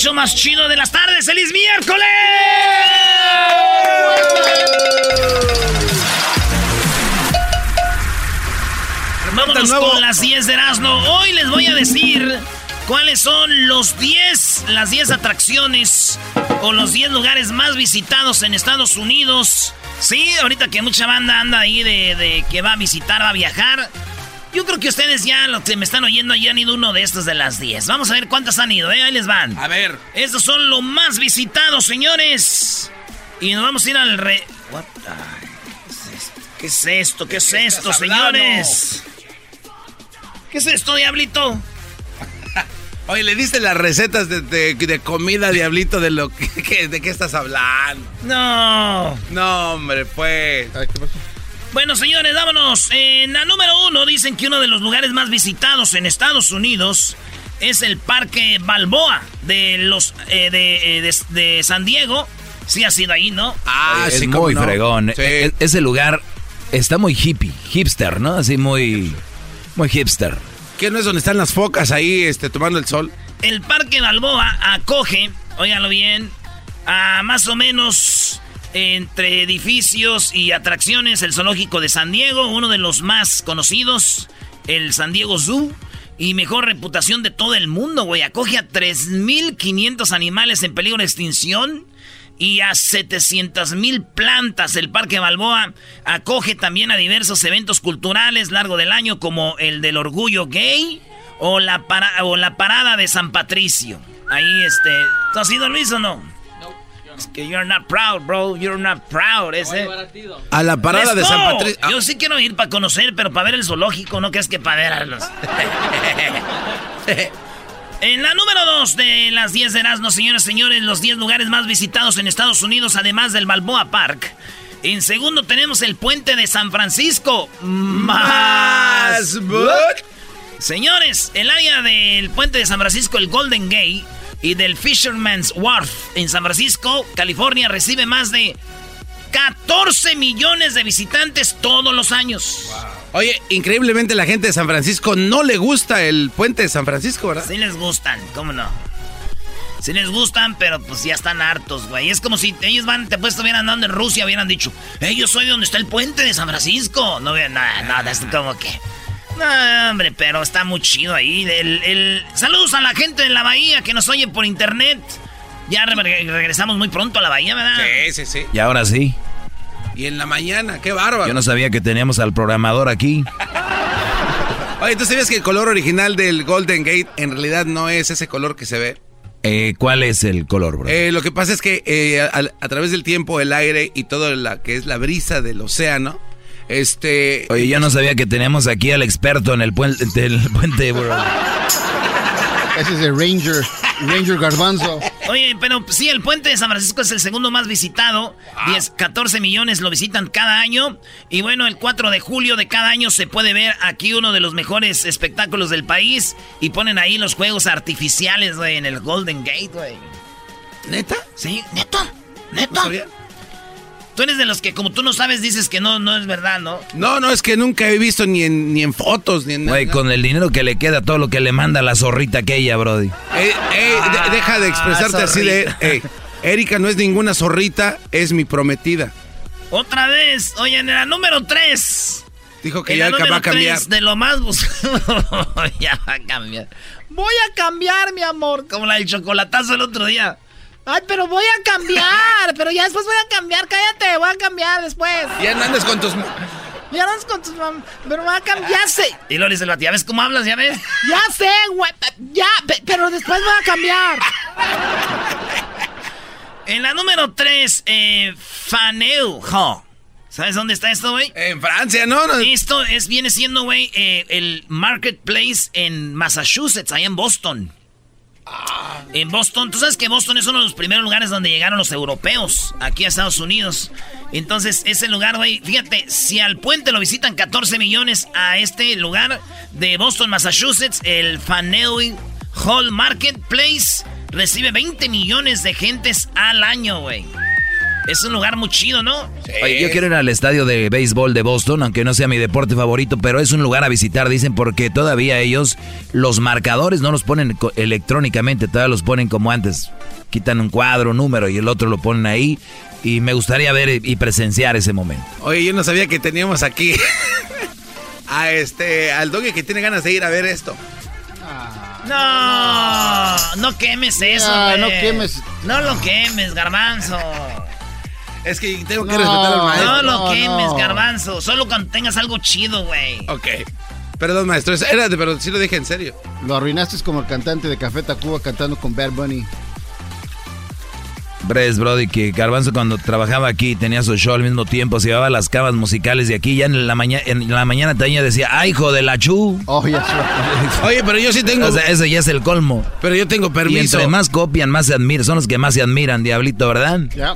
Show más chido de las tardes. ¡Feliz miércoles! Vámonos con las 10 de Erasmo. Hoy les voy a decir cuáles son los 10, las 10 atracciones o los 10 lugares más visitados en Estados Unidos. Sí, ahorita que mucha banda anda ahí de, de que va a visitar, va a viajar. Yo creo que ustedes ya, los que me están oyendo, ya han ido uno de estos de las 10. Vamos a ver cuántas han ido, ¿eh? Ahí les van. A ver. Estos son los más visitados, señores. Y nos vamos a ir al re... What the- ¿Qué es esto? ¿Qué es esto, estás hablando? señores? ¿Qué es esto, diablito? Oye, le diste las recetas de, de- de comida, diablito, de lo que, que- de qué estás hablando. No. No, hombre, pues. Bueno, señores, vámonos. En la número uno dicen que uno de los lugares más visitados en Estados Unidos es el Parque Balboa de los eh, de, eh, de- de San Diego. Sí ha sido ahí, ¿no? Ah, es sí, muy no. fregón. Sí. E- ese lugar está muy hippie, hipster, ¿no? Así muy, muy hipster. ¿Qué no es donde están las focas ahí este, tomando el sol? El Parque Balboa acoge, óiganlo bien, a más o menos entre edificios y atracciones el zoológico de San Diego, uno de los más conocidos, el San Diego Zoo. Y mejor reputación de todo el mundo, güey. Acoge a 3.500 animales en peligro de extinción y a 700.000 plantas. El Parque Balboa acoge también a diversos eventos culturales largo del año como el del orgullo gay o la, o la parada de San Patricio. Ahí, este... ¿Tú has ido, Luis, o no? Es que you're not proud, bro. You're not proud. Ese... A la parada de San. Patricio. Ah, Yo sí quiero ir para conocer, pero para ver el zoológico, no que es que para ver a los... En la número 2 de las 10 de Erasmus, señores y señores, los 10 lugares más visitados en Estados Unidos, además del Balboa Park. En segundo tenemos el puente de San Francisco. Más. Señores, el área del puente de San Francisco, el Golden Gate, y del Fisherman's Wharf en San Francisco, California, recibe más de 14 millones de visitantes todos los años. Oye, increíblemente la gente de San Francisco no le gusta el puente de San Francisco, ¿verdad? Sí les gustan, ¿cómo no? Sí les gustan, pero pues ya están hartos, güey. Es como si ellos van, te pues estuvieran andando en Rusia, hubieran dicho, hey, yo soy donde está el puente de San Francisco. No vean nada, nada, es como que... No, hombre, pero está muy chido ahí. El, el- Saludos a la gente de la bahía que nos oye por internet. Ya re- regresamos muy pronto a la bahía, ¿verdad? Sí, sí, sí. Y ahora sí, Y en la mañana, qué bárbaro. yo no sabía que teníamos al programador aquí. Oye, ¿tú sabías que el color original del Golden Gate en realidad no es ese color que se ve? Eh, ¿Cuál es el color, bro? Eh, lo que pasa es que eh, a, a través del tiempo, el aire y todo la que es la brisa del océano, este... Oye, yo no sabía que teníamos aquí al experto en el puente, del puente, bro. Ese es el Ranger, Ranger Garbanzo. Oye, pero sí, el puente de San Francisco es el segundo más visitado. 10, 14 millones lo visitan cada año. Y bueno, el 4 de julio de cada año se puede ver aquí uno de los mejores espectáculos del país. Y ponen ahí los juegos artificiales, güey, en el Golden Gate, güey. ¿Neta? Sí, neta, neta. Tú eres de los que, como tú no sabes, dices que no, no es verdad, ¿no? No, no, es que nunca he visto ni en, ni en fotos, ni en. Güey, con el dinero que le queda, todo lo que le manda la zorrita aquella, Brody. Ey, ey, de- deja de expresarte Ah, así de... ey, Erika no es ninguna zorrita, es mi prometida. Otra vez, oye, en la número 3. Dijo que En ya la va a cambiar. tres de lo más buscado. ya va a cambiar. Voy a cambiar, mi amor. Como la del chocolatazo el otro día. Ay, pero voy a cambiar. pero ya después voy a cambiar. Cállate, voy a cambiar después. Ya no andes con tus... Ya es con tus mam- Pero voy a cambiar. Ya sé. Y Loris dice el vato, ¿ya ves cómo hablas? ¿Ya ves? Ya sé, güey. Ya, pe- pero después voy a cambiar. en la número 3, eh, Faneu. ¿Sabes dónde está esto, güey? En Francia, ¿no? no. Esto es, viene siendo, güey, eh, el Marketplace en Massachusetts, ahí en Boston. En Boston, tú sabes que Boston es uno de los primeros lugares donde llegaron los europeos aquí a Estados Unidos. Entonces, ese lugar, güey, fíjate, si al puente lo visitan 14 millones a este lugar de Boston, Massachusetts, el Faneuil Hall Marketplace recibe 20 millones de gentes al año, güey. Es un lugar muy chido, ¿no? Oye, yo quiero ir al estadio de béisbol de Boston, aunque no sea mi deporte favorito, pero es un lugar a visitar, dicen, porque todavía ellos, los marcadores no los ponen electrónicamente, todavía los ponen como antes. Quitan un cuadro, un número y el otro lo ponen ahí. Y me gustaría ver y presenciar ese momento. Oye, yo no sabía que teníamos aquí a este, al doggy que tiene ganas de ir a ver esto. No, no quemes eso, güey. no quemes. No lo quemes, garbanzo. Es que tengo que No, respetar al maestro. No lo no, quemes, no. garbanzo. Solo cuando tengas algo chido, güey. Ok. Perdón, maestro. es- Era de, pero sí lo dije en serio. Lo arruinaste como el cantante de Café Tacuba cantando con Bad Bunny. Bres, Brody, que Garbanzo cuando trabajaba aquí tenía su show al mismo tiempo, se llevaba las cavas musicales de aquí, ya en la, mañana en la mañana también decía, ¡ay, hijo de la chu! Oh. Oye, pero yo sí tengo. O sea, ese ya es el colmo. pero yo tengo Y permiso. entre más copian, más se admiran. Son los que más se admiran, Diablito, ¿verdad? Ya.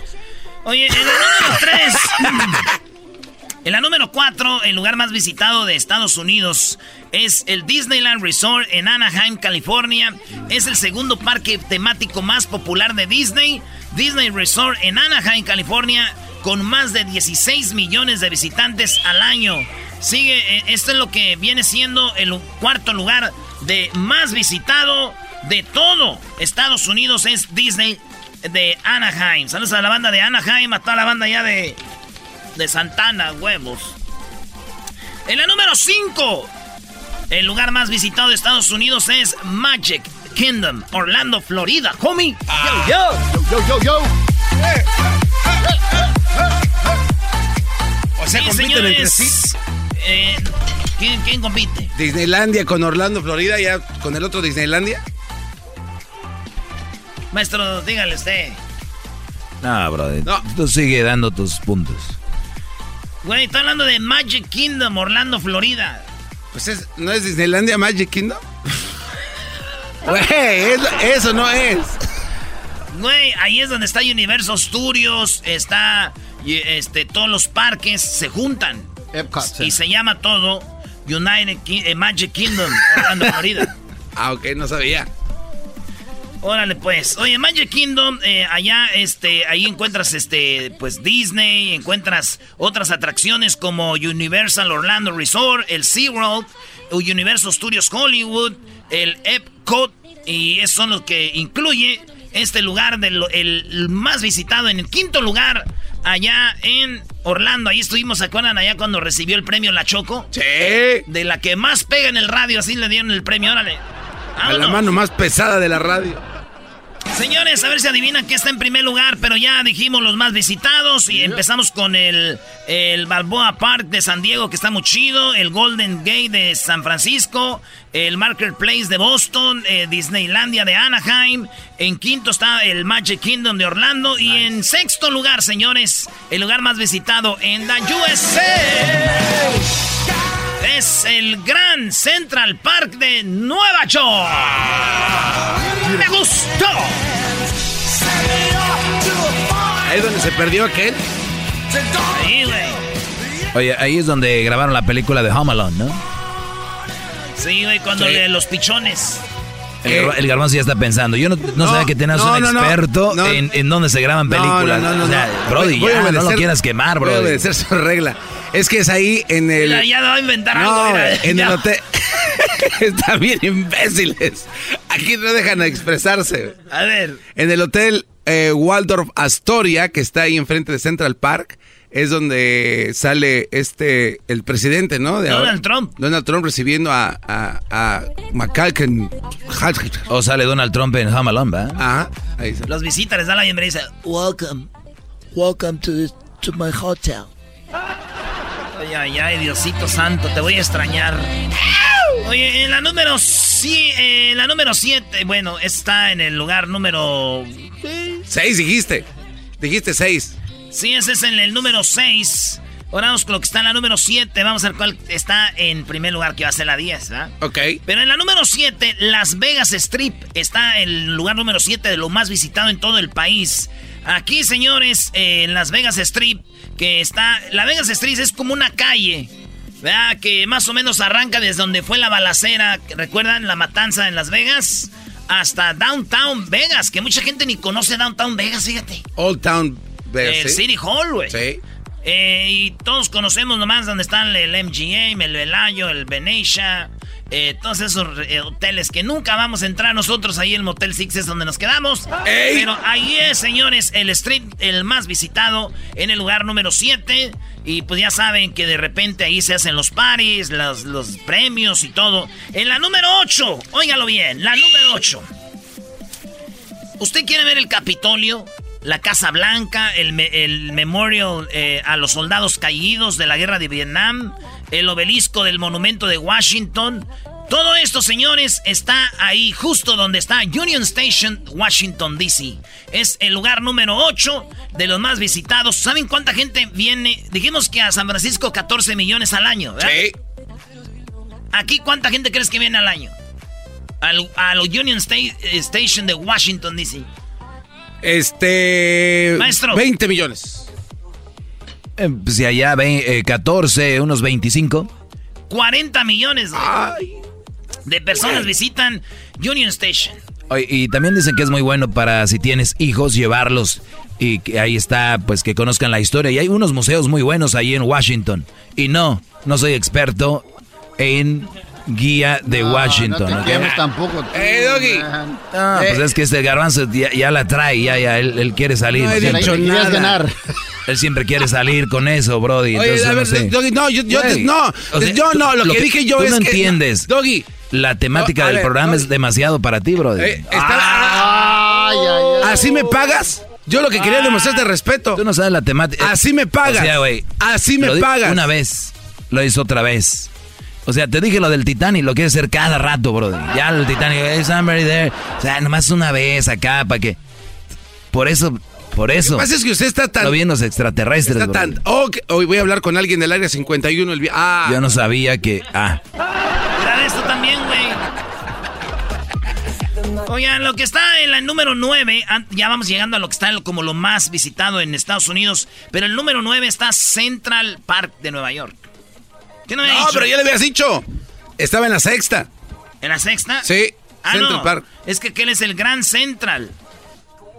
Oye, en la número 3. En la número 4, el lugar más visitado de Estados Unidos es el Disneyland Resort en Anaheim, California. Es el segundo parque temático más popular de Disney. Disney Resort en Anaheim, California, con más de 16 millones de visitantes al año. Sigue, eh, esto es lo que viene siendo el cuarto lugar de más visitado de todo Estados Unidos es Disney de Anaheim. Saludos a la banda de Anaheim, a toda la banda ya de, de Santana, huevos. En la número 5, el lugar más visitado de Estados Unidos es Magic Kingdom, Orlando, Florida. Homie, yo, yo. Yo, yo, yo. o sea, Sí, compiten entre sí. Eh, ¿quién, quién compite? Disneylandia con Orlando, Florida, ya con el otro Disneylandia. Maestro, dígale usted. No, Brody. No. Tú sigue dando tus puntos. Güey, está hablando de Magic Kingdom, Orlando, Florida. Pues es, ¿no es Disneylandia Magic Kingdom? Güey, es- eso no es. Güey, ahí es donde está Universal Studios, está este todos los parques se juntan Epcot. y sí. se llama todo United Ki- eh, Magic Kingdom, Orlando, Florida. Ah, ok, no sabía. Órale pues. Oye, Magic Kingdom, eh, allá, este, ahí encuentras, este, pues Disney, encuentras otras atracciones como Universal Orlando Resort, el SeaWorld, Universal Studios Hollywood, el Epcot, y esos son los que incluye este lugar del el más visitado en el quinto lugar allá en Orlando. Ahí estuvimos, ¿se acuerdan? Allá cuando recibió el premio La Choco. Sí. De la que más pega en el radio, así le dieron el premio, órale. A la mano más pesada de la radio. Señores, a ver si adivinan qué está en primer lugar, pero ya dijimos los más visitados y empezamos con el, el Balboa Park de San Diego, que está muy chido, el Golden Gate de San Francisco, el Marketplace de Boston, eh, Disneylandia de Anaheim, en quinto está el Magic Kingdom de Orlando y en sexto lugar, señores, el lugar más visitado en la USA. Es el Gran Central Park de Nueva York. Me gustó. Ahí es donde se perdió aquel. Ahí, güey. Oye, ahí es donde grabaron la película de Home Alone, ¿no? Sí, güey, cuando Sí. le los pichones. El, Eh. el garbanzo ya está pensando. Yo no, no, No, sabía que tenías no, un experto. En, en dónde se graban películas. No, no, no, O sea, no. Brody, Voy ya, no lo quieras quemar, Voy a Brody. obedecer su regla. Es que es ahí en el. Mira, ya va a inventar no, algo. mira, en ya. el hotel. Están bien imbéciles. Aquí no dejan expresarse. A ver. En el hotel eh, Waldorf Astoria, que está ahí enfrente de Central Park, es donde sale este, el presidente, ¿no? De Donald ahora. Trump. Donald Trump recibiendo a, a, a McCalkin. O sale Donald Trump en Home Alone, ¿va? Ajá, ahí está. Los visita, les da la bienvenida y dice, Welcome. Welcome to, to my hotel. Ay, ay, ay, Diosito santo, te voy a extrañar. Oye, en la número sí, eh, en la número 7, bueno, está en el lugar número Seis dijiste. Dijiste seis. Sí, ese es en el número 6. Ahora vamos con lo que está en la número 7. Vamos a ver cuál está en primer lugar, que va a ser la 10, ¿verdad? Ok. Pero en la número 7, Las Vegas Strip está en el lugar número 7 de lo más visitado en todo el país. Aquí, señores, eh, en Las Vegas Strip, que está... La Vegas Strip es como una calle, ¿verdad? Que más o menos arranca desde donde fue la balacera, ¿recuerdan? La matanza en Las Vegas. Hasta Downtown Vegas, que mucha gente ni conoce Downtown Vegas, fíjate. Old Town El ¿sí? City Hall, güey. Sí. Eh, y todos conocemos nomás donde están el MGM, el Velayo, el Venetia, eh, todos esos eh, hoteles que nunca vamos a entrar nosotros. Ahí el Motel Six es donde nos quedamos. ¡Ey! Pero ahí es, señores, el street, el más visitado, en el lugar número 7. Y pues ya saben que de repente ahí se hacen los paris, los, los premios y todo. En la número 8, óigalo bien, la número 8. ¿Usted quiere ver el Capitolio? La Casa Blanca, el, me- el memorial eh, a los soldados caídos de la guerra de Vietnam, el obelisco del monumento de Washington. Todo esto, señores, está ahí justo donde está Union Station, Washington, D.C. Es el lugar número 8 de los más visitados. ¿Saben cuánta gente viene? Dijimos que a San Francisco 14 millones al año, ¿verdad? Sí. Aquí, ¿cuánta gente crees que viene al año? Al, a la Union eh, Station de Washington, D.C. Este. Maestro. 20 millones. Eh, pues si allá ve, eh, 14, unos 25. 40 millones de, de personas visitan Union Station. Y también dicen que es muy bueno para si tienes hijos llevarlos y que ahí está, pues que conozcan la historia. Y hay unos museos muy buenos ahí en Washington. Y no, no soy experto en guía de No, Washington. No te quemes tampoco. tú, Eh, Doggy. Ah, pues es que este garbanzo ya, ya la trae, ya, ya, él, él quiere salir. No he dicho nada. ganar. Él siempre quiere salir con eso, Brody. Oye, Entonces, a no sé. Doggy, no, yo, yo no, o sea, yo no, lo, lo que, que dije yo tú es no que- entiendes. Doggy, La temática No, del programa no. es demasiado para ti, Brody. eh, está- Ay, ay, ay. ¿así me pagas? Yo lo que quería demostrarte respeto. Tú no sabes la temática. Así me pagas. O sea, güey. Así me pagas. Una vez. Lo hizo otra vez. O sea, te dije lo del Titanic, lo quieres hacer cada rato, Brody. Ya el Titanic, hey, somebody there. O sea, nomás una vez acá, para que. Por eso, por eso. Lo que pasa es que usted está tan... Lo vi en los extraterrestres, Está tan... Oh, que- hoy voy a hablar con alguien del área 51. El... Ah, Yo no sabía que. Ah. Mira esto también, güey. Oigan, lo que está en la número 9, ya vamos llegando a lo que está como lo más visitado en Estados Unidos, pero el número 9 está Central Park de Nueva York. ¿Qué no había No, dicho? pero ya le habías dicho. Estaba en la sexta. ¿En la sexta? Sí, Ah, Central no. Park. Es que aquel es el Gran Central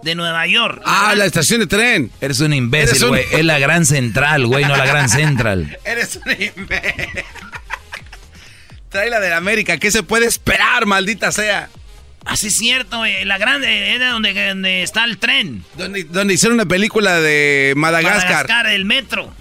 de Nueva York. Ah, la estación de tren. Eres un imbécil, un- güey. Es la gran central, güey, no la gran central. Eres un imbécil. Trae la de la América. ¿Qué se puede esperar, maldita sea? Así es cierto, güey. La grande era donde, donde está el tren. Donde, donde hicieron una película de Madagascar. Madagascar, el metro.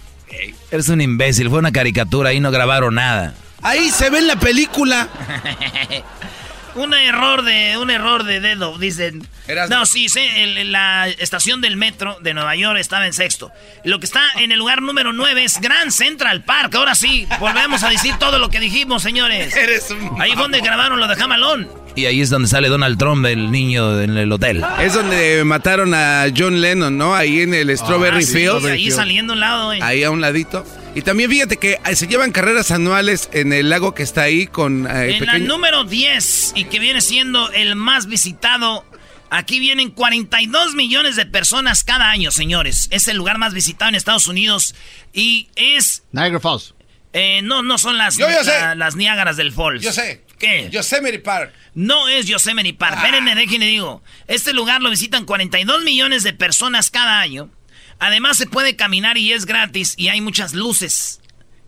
Eres un imbécil. Fue una caricatura, ahí no grabaron nada. Ahí se ve en la película. Un error de un error de dedo, dicen. Eras- No, sí, sí, el- la estación del metro de Nueva York estaba en sexto. Lo que está en el lugar número 9 es Grand Central Park. Ahora sí, volvemos a decir todo lo que dijimos, señores. Eres un... Ahí fue donde grabaron lo de Jamalón. Y ahí es donde sale Donald Trump, el niño en el hotel. Es donde mataron a John Lennon, ¿no? Ahí en el Strawberry Ah, sí, Field. ahí saliendo a un lado, güey. Ahí a un ladito. Y también fíjate que eh, se llevan carreras anuales en el lago que está ahí con eh, En la pequeño- número 10 y que viene siendo el más visitado. Aquí vienen 42 millones de personas cada año, señores. Es el lugar más visitado en Estados Unidos y es... Niagara Falls. eh, no, no son las, Yo la- las Niágaras del Falls. Yo sé. ¿Qué? Yosemite Park. No es Yosemite Park. Ah. Espérenme, déjenme digo. Este lugar lo visitan 42 millones de personas cada año. Además se puede caminar y es gratis y hay muchas luces.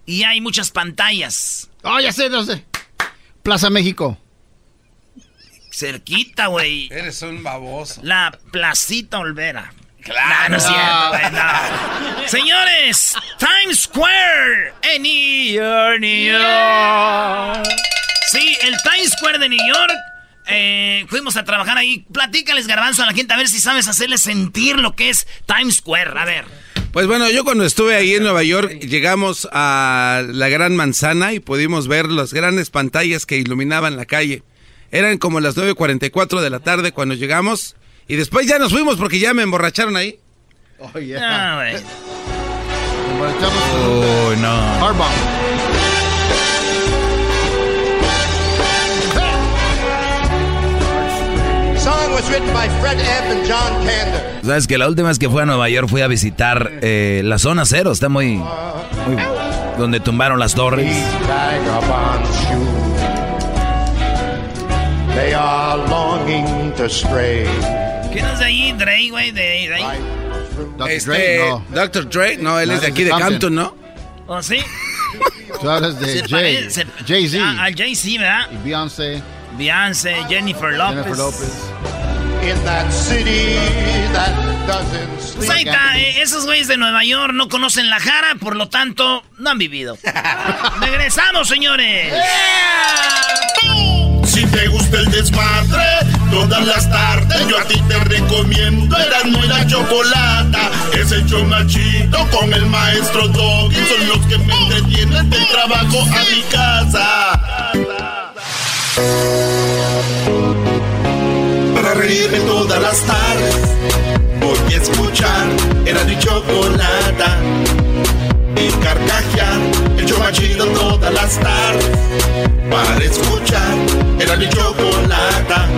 Y hay muchas pantallas. Oh, ya sé, no sé. Plaza México. Cerquita, güey. Eres un baboso. La Placita Olvera. Claro. No, no es cierto, güey, no. Señores, Times Square en New York, New York. Sí, el Times Square de New York. Eh, fuimos a trabajar ahí. Platícales, garbanzo, a la gente a ver si sabes hacerle sentir lo que es Times Square. A ver. Pues bueno, yo cuando estuve ahí en Nueva York llegamos a la Gran Manzana y pudimos ver las grandes pantallas que iluminaban la calle. Eran como las 9.44 de la tarde cuando llegamos y después ya nos fuimos porque ya me emborracharon ahí. Oh, yeah. Ah. Emborrachamos Uy, no. Harbaugh. Sabes que la última vez que fui a Nueva York fui a visitar eh, la zona cero. Está muy, muy- donde tumbaron las torres. Vagabond shoes. They are longing to stray. ¿Quién es de ahí? Dre, güey, de, de ahí. Dr. Este, Dre, no. Dr. Dre, no, él No, es de aquí de. Campton, ¿no? ¿O sí? Tú hablas de Jay. Jay-Z. Ah, al Jay-Z, ¿verdad? Y Beyoncé. Beyoncé, Jennifer Lopez. Jennifer Lopez. Pues ahí está, eh, esos güeyes de Nueva York no conocen la jara, por lo tanto, no han vivido. Regresamos, señores. Si te gusta el desmadre, todas las tardes yo a ti te recomiendo Erasmo y la Chocolata. Es más chido con el maestro Doggy. Son los que me entretienen del trabajo a mi casa. Reírme todas las tardes, voy a escuchar Erasmo y Chocolata. Y carcajear, el show más chido todas las tardes para escuchar era mi chocolata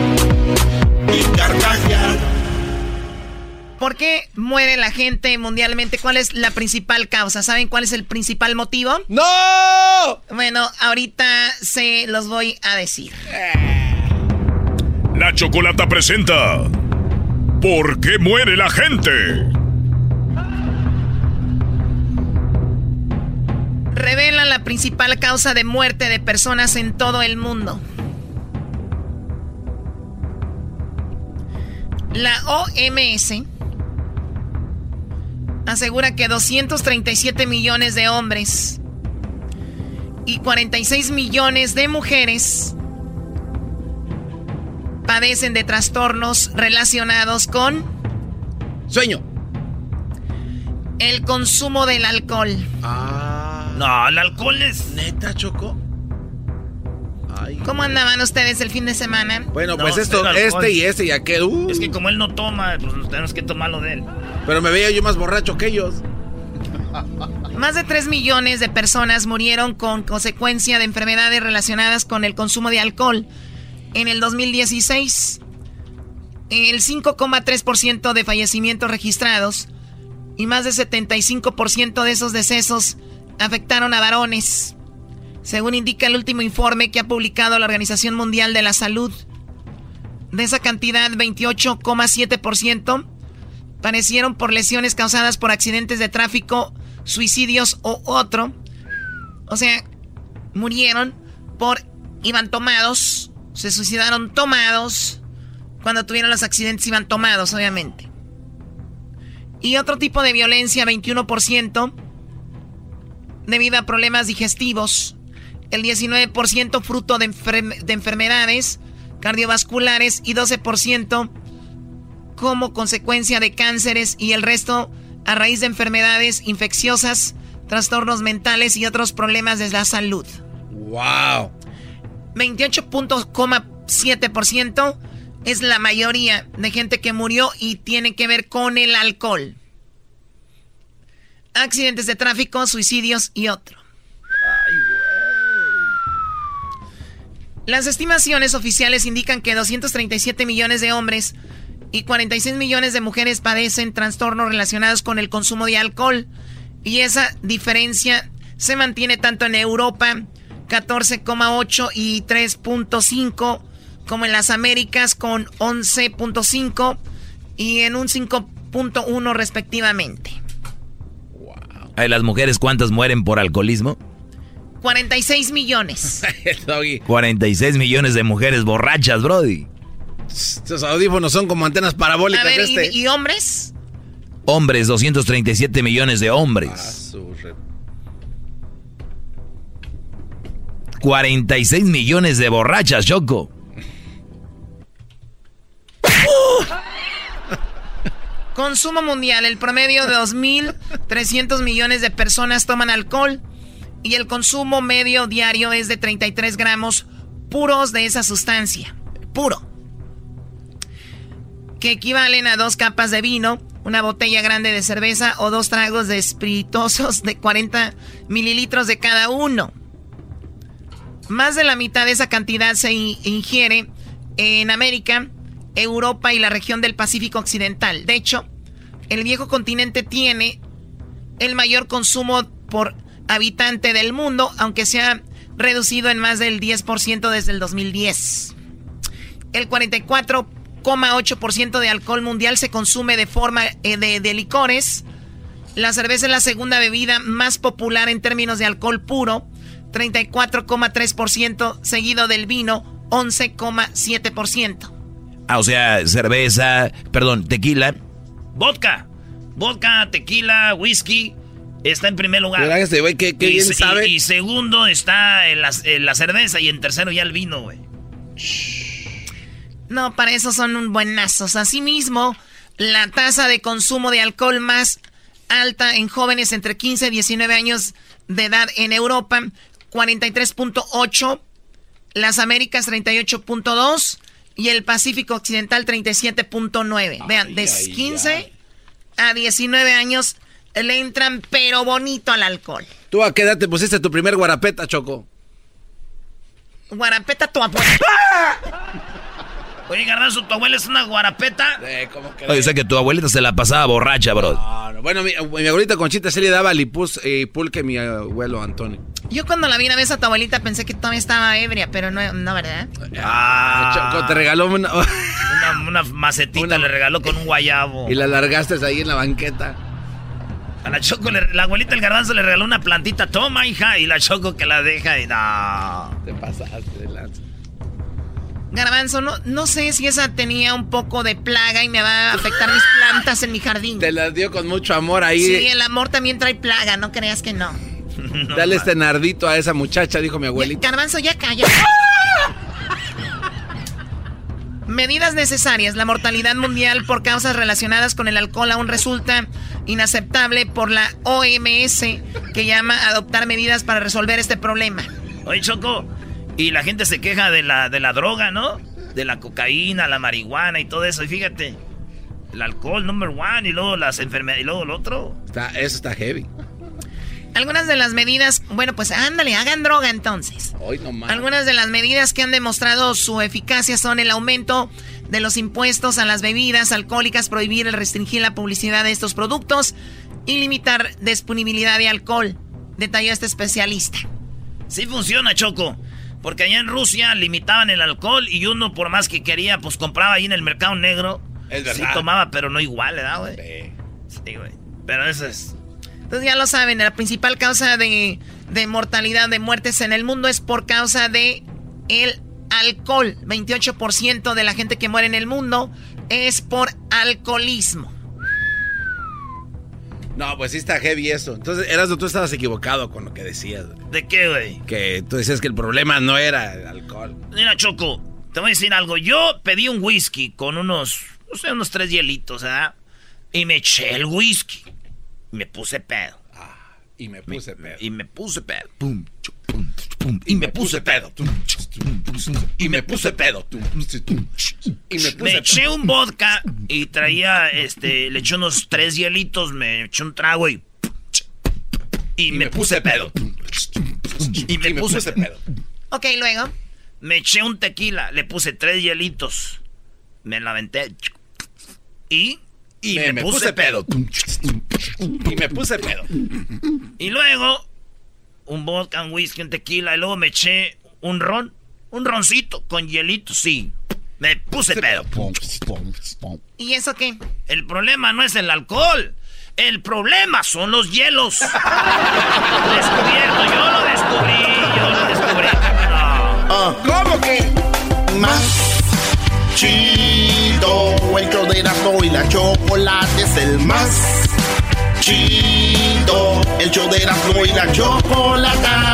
y carcajear. ¿Por qué muere la gente mundialmente? ¿Cuál es la principal causa? ¿Saben cuál es el principal motivo? ¡No! Bueno, ahorita se los voy a decir. La Chocolata presenta ¿Por qué muere la gente? Revelan la principal causa de muerte de personas en todo el mundo. La OMS asegura que 237 millones de hombres y 46 millones de mujeres padecen de trastornos relacionados con Sueño. el consumo del alcohol. No, el alcohol es... ¿Neta, Choco? Ay. ¿Cómo andaban ustedes el fin de semana? Bueno, No, pues esto, este y este y aquel. uh, Es que como él no toma, pues nos tenemos que tomarlo de él. Pero me veía yo más borracho que ellos. Más de 3 millones de personas murieron con consecuencia de enfermedades relacionadas con el consumo de alcohol en el 2016. El 5,3% de fallecimientos registrados y más del 75% de esos decesos afectaron a varones, según indica el último informe que ha publicado la Organización Mundial de la Salud. De esa cantidad, 28,7% parecieron por lesiones causadas por accidentes de tráfico, suicidios o otro. O sea, murieron por iban tomados, se suicidaron tomados. Cuando tuvieron los accidentes iban tomados, obviamente. Y otro tipo de violencia, 21%, debido a problemas digestivos. El 19% fruto de, enfer- de enfermedades cardiovasculares y 12% como consecuencia de cánceres y el resto a raíz de enfermedades infecciosas, trastornos mentales y otros problemas de la salud. ¡Wow! 7% es la mayoría de gente que murió y tiene que ver con el alcohol. Accidentes de tráfico, suicidios y otro. Las estimaciones oficiales indican que 237 millones de hombres y 46 millones de mujeres padecen trastornos relacionados con el consumo de alcohol. Y esa diferencia se mantiene tanto en Europa, 14,8 y 3,5, como en las Américas con 11,5 y en un 5,1 respectivamente. Wow. ¿Las mujeres cuántas mueren por alcoholismo? 46 millones. 46 millones de mujeres borrachas, Brody. Estos audífonos son como antenas parabólicas. A ver, este. ¿y, hombres? Hombres, 237 millones de hombres. 46 millones de borrachas, Choco. Consumo mundial. El promedio de 2.300 millones de personas toman alcohol y el consumo medio diario es de 33 gramos puros de esa sustancia. Puro. Que equivalen a dos capas de vino, una botella grande de cerveza o dos tragos de espirituosos de 40 mililitros de cada uno. Más de la mitad de esa cantidad se ingiere en América, Europa y la región del Pacífico Occidental. De hecho, el viejo continente tiene el mayor consumo por habitante del mundo, aunque se ha reducido en más del 10% desde el 2010. El 44,8% de alcohol mundial se consume de forma eh, de, de licores. La cerveza es la segunda bebida más popular en términos de alcohol puro 34,3%, seguido del vino, 11,7%. Ah, o sea, cerveza, perdón, tequila. Vodka. Vodka, tequila, whisky. Está en primer lugar. Este y, sabe. Y, segundo está la, la, cerveza y en tercero ya el vino, güey. No, para eso son un buenazos. Asimismo, la tasa de consumo de alcohol más alta en jóvenes entre 15 y 19 años de edad en Europa 43.8, las Américas 38.2 y el Pacífico Occidental 37.9. Vean, de 15 a 19 años le entran pero bonito al alcohol. ¿Tú a qué edad te pusiste tu primer guarapeta, Choco? Guarapeta tu abuela. Oye, Garbanzo, ¿tu abuela es una guarapeta? Eh, ¿cómo que Oye, o sea que tu abuelita se la pasaba borracha, bro. Bueno, mi, abuelita Conchita se le daba lipus y pulque a mi abuelo Antonio. Yo cuando la vi una vez a tu abuelita pensé que todavía estaba ebria, pero no, no ¿verdad? Ah, Choco, te regaló una... una, macetita, le regaló con un guayabo. Y la largaste ahí en la banqueta. A la Choco, la abuelita el garbanzo le regaló una plantita. Toma, hija. Y la Choco que la deja y no. Te pasaste de lanza. Garbanzo, no, no sé si esa tenía un poco de plaga y me va a afectar mis plantas en mi jardín. Te las dio con mucho amor ahí. Sí, el amor también trae plaga, no creas que no. Dale este nardito a esa muchacha, dijo mi abuelita. Garbanzo, ya calla. Medidas necesarias. La mortalidad mundial por causas relacionadas con el alcohol aún resulta inaceptable por la OMS, que llama a adoptar medidas para resolver este problema. Oye, Choco, y la gente se queja de la, de la droga, ¿no? De la cocaína, la marihuana y todo eso. Y fíjate, el alcohol, number one, y luego las enfermedades, y luego el otro. Está, eso está heavy. Algunas de las medidas, bueno, pues ándale, hagan droga entonces. Hoy no Algunas de las medidas que han demostrado su eficacia son el aumento de los impuestos a las bebidas alcohólicas, prohibir el restringir la publicidad de estos productos y limitar disponibilidad de alcohol, detalló este especialista. Sí funciona, Choco. Porque allá en Rusia limitaban el alcohol y uno, por más que quería, pues compraba ahí en el mercado negro. Es verdad. Sí tomaba, pero no igual, ¿verdad, güey? Sí. güey. Pero eso es. Entonces ya lo saben, la principal causa de, de mortalidad, de muertes en el mundo es por causa de el alcohol. 28% de la gente que muere en el mundo es por alcoholismo. No, pues sí está heavy eso. Entonces, Erasmo, tú estabas equivocado con lo que decías. ¿De qué, güey? Que tú decías que el problema no era el alcohol. Mira, Choco, te voy a decir algo. Yo pedí un whisky con unos, no sé, unos tres hielitos, ¿verdad? Y me eché el whisky. Y me puse pedo. Y me puse pedo. Y me puse pedo. y me puse pedo. Y me puse pedo. Y me, me eché un vodka y traía, este, le eché unos tres hielitos, me eché un trago y... Y, me, puse pedo. Y me, puse pedo. Ok, luego. Me eché un tequila, le puse tres hielitos. Me la aventé. Y... Y me, puse, pedo. Y me puse pedo. Y luego un vodka, un whisky, un tequila, y luego me eché un ron, un roncito con hielito, sí. Me puse pedo. ¿Y eso qué? El problema no es el alcohol. El problema son los hielos. Descubierto, yo lo descubrí, yo lo descubrí. ¿Cómo que? Más chido. El show de Erasmo y la chocolate es el más chido. El show de Erasmo y la chocolata.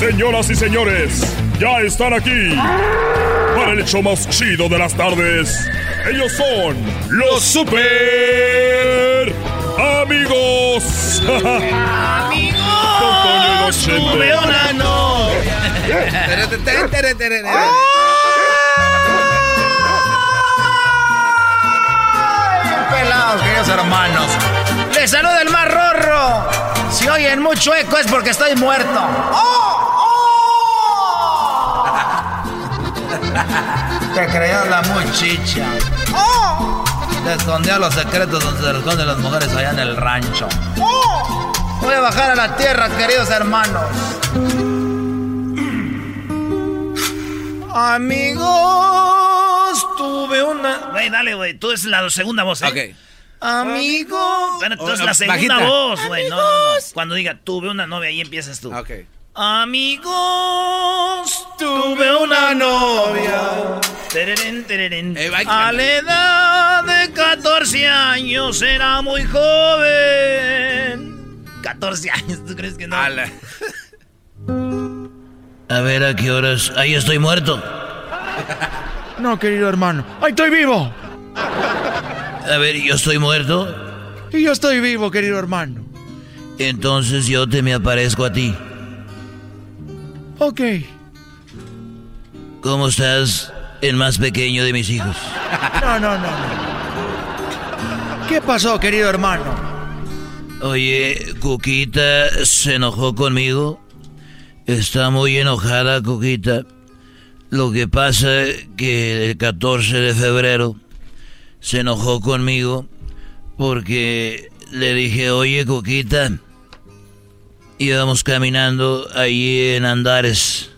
Señoras y señores, ya están aquí para el hecho más chido de las tardes. Ellos son los super amigos. Amigos, tuve una Pelados, queridos hermanos. Les saluda el más rorro. Si oyen mucho eco es porque estoy muerto. ¡Oh! Te creías la muchicha. ¡Oh! Escondía los secretos donde se esconden las mujeres allá en el rancho. ¡Oh! Voy a bajar a la tierra, queridos hermanos. Amigos, tuve una. Güey, dale, güey. Tú es la segunda voz, ¿eh? Ok. Amigos. Bueno, tú es la segunda Bajita. voz, güey. No, no, no. Cuando diga tuve una novia, ahí empiezas tú. Ok. Amigos, tuve una novia. Tererén, tererén. Eh. A la edad de 14 años era muy joven. 14 años, ¿tú crees que no? Ala. A ver, ¿a qué horas? Ahí estoy muerto. No, querido hermano. ¡Ay, estoy vivo! A ver, ¿yo estoy muerto? Y yo estoy vivo, querido hermano. Entonces yo te me aparezco a ti. Ok. ¿Cómo estás, el más pequeño de mis hijos? No, no, no, no. ¿Qué pasó, querido hermano? Oye, Cuquita se enojó conmigo. Está muy enojada, Cuquita. Lo que pasa es que el 14 de febrero se enojó conmigo porque le dije, oye, Cuquita, íbamos caminando allí en Andares.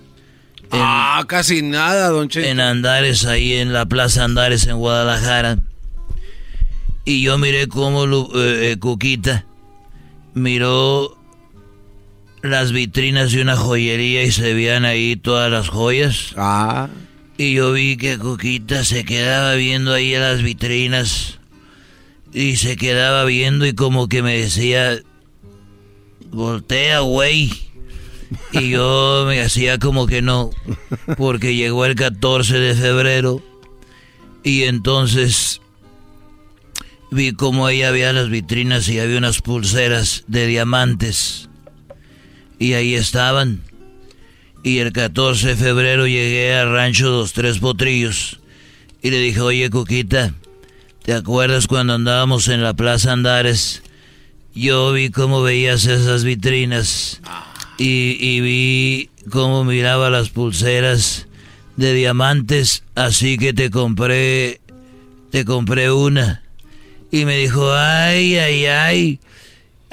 En, Ah, casi nada, don Che. en Andares, ahí en la Plaza Andares en Guadalajara. Y yo miré cómo eh, eh, Cuquita miró las vitrinas de una joyería y se veían ahí todas las joyas. Ah. Y yo vi que Cuquita se quedaba viendo ahí a las vitrinas. Y se quedaba viendo y como que me decía, voltea, güey. Y yo me hacía como que no, porque llegó el 14 de febrero. Y entonces vi como ella había las vitrinas y había unas pulseras de diamantes. Y ahí estaban. Y el 14 de febrero llegué al rancho Dos Tres Potrillos. Y le dije, oye, Cuquita, ¿te acuerdas cuando andábamos en la Plaza Andares? Yo vi cómo veías esas vitrinas. Y, y vi cómo miraba las pulseras de diamantes. Así que te compré, te compré una. Y me dijo, ay, ay, ay.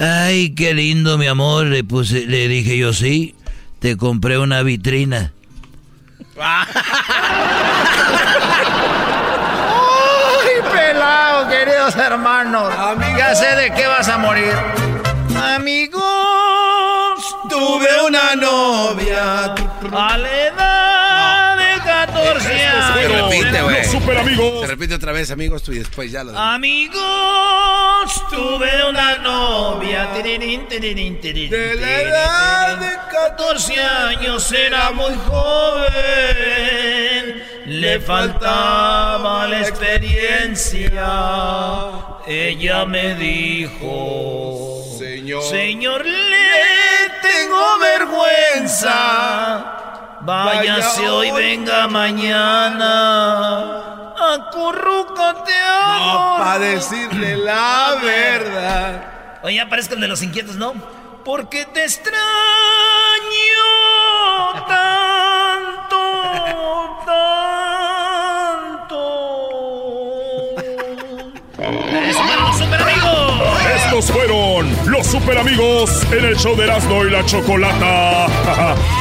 Ay, qué lindo, mi amor. Le, puse, le dije yo, sí, te compré una vitrina. ¡Ay, pelado, queridos hermanos! Ya sé de qué vas a morir. Amigos, Tuve una novia. A la edad de 14 Se repite, güey. Super amigos. Se repite otra vez, amigos, tú y después ya lo Amigos, tuve una novia. De la edad de 14 años era muy joven. Le faltaba la experiencia. ella me dijo, Señor, Señor, le tengo vergüenza. Váyase hoy, venga mañana. Acurrúcate No, para decirle la verdad. Oye, aparezca el de los inquietos, ¿no? Porque te extraño tanto, Estos fueron los super amigos en el show de Erasmo y la Chocolata.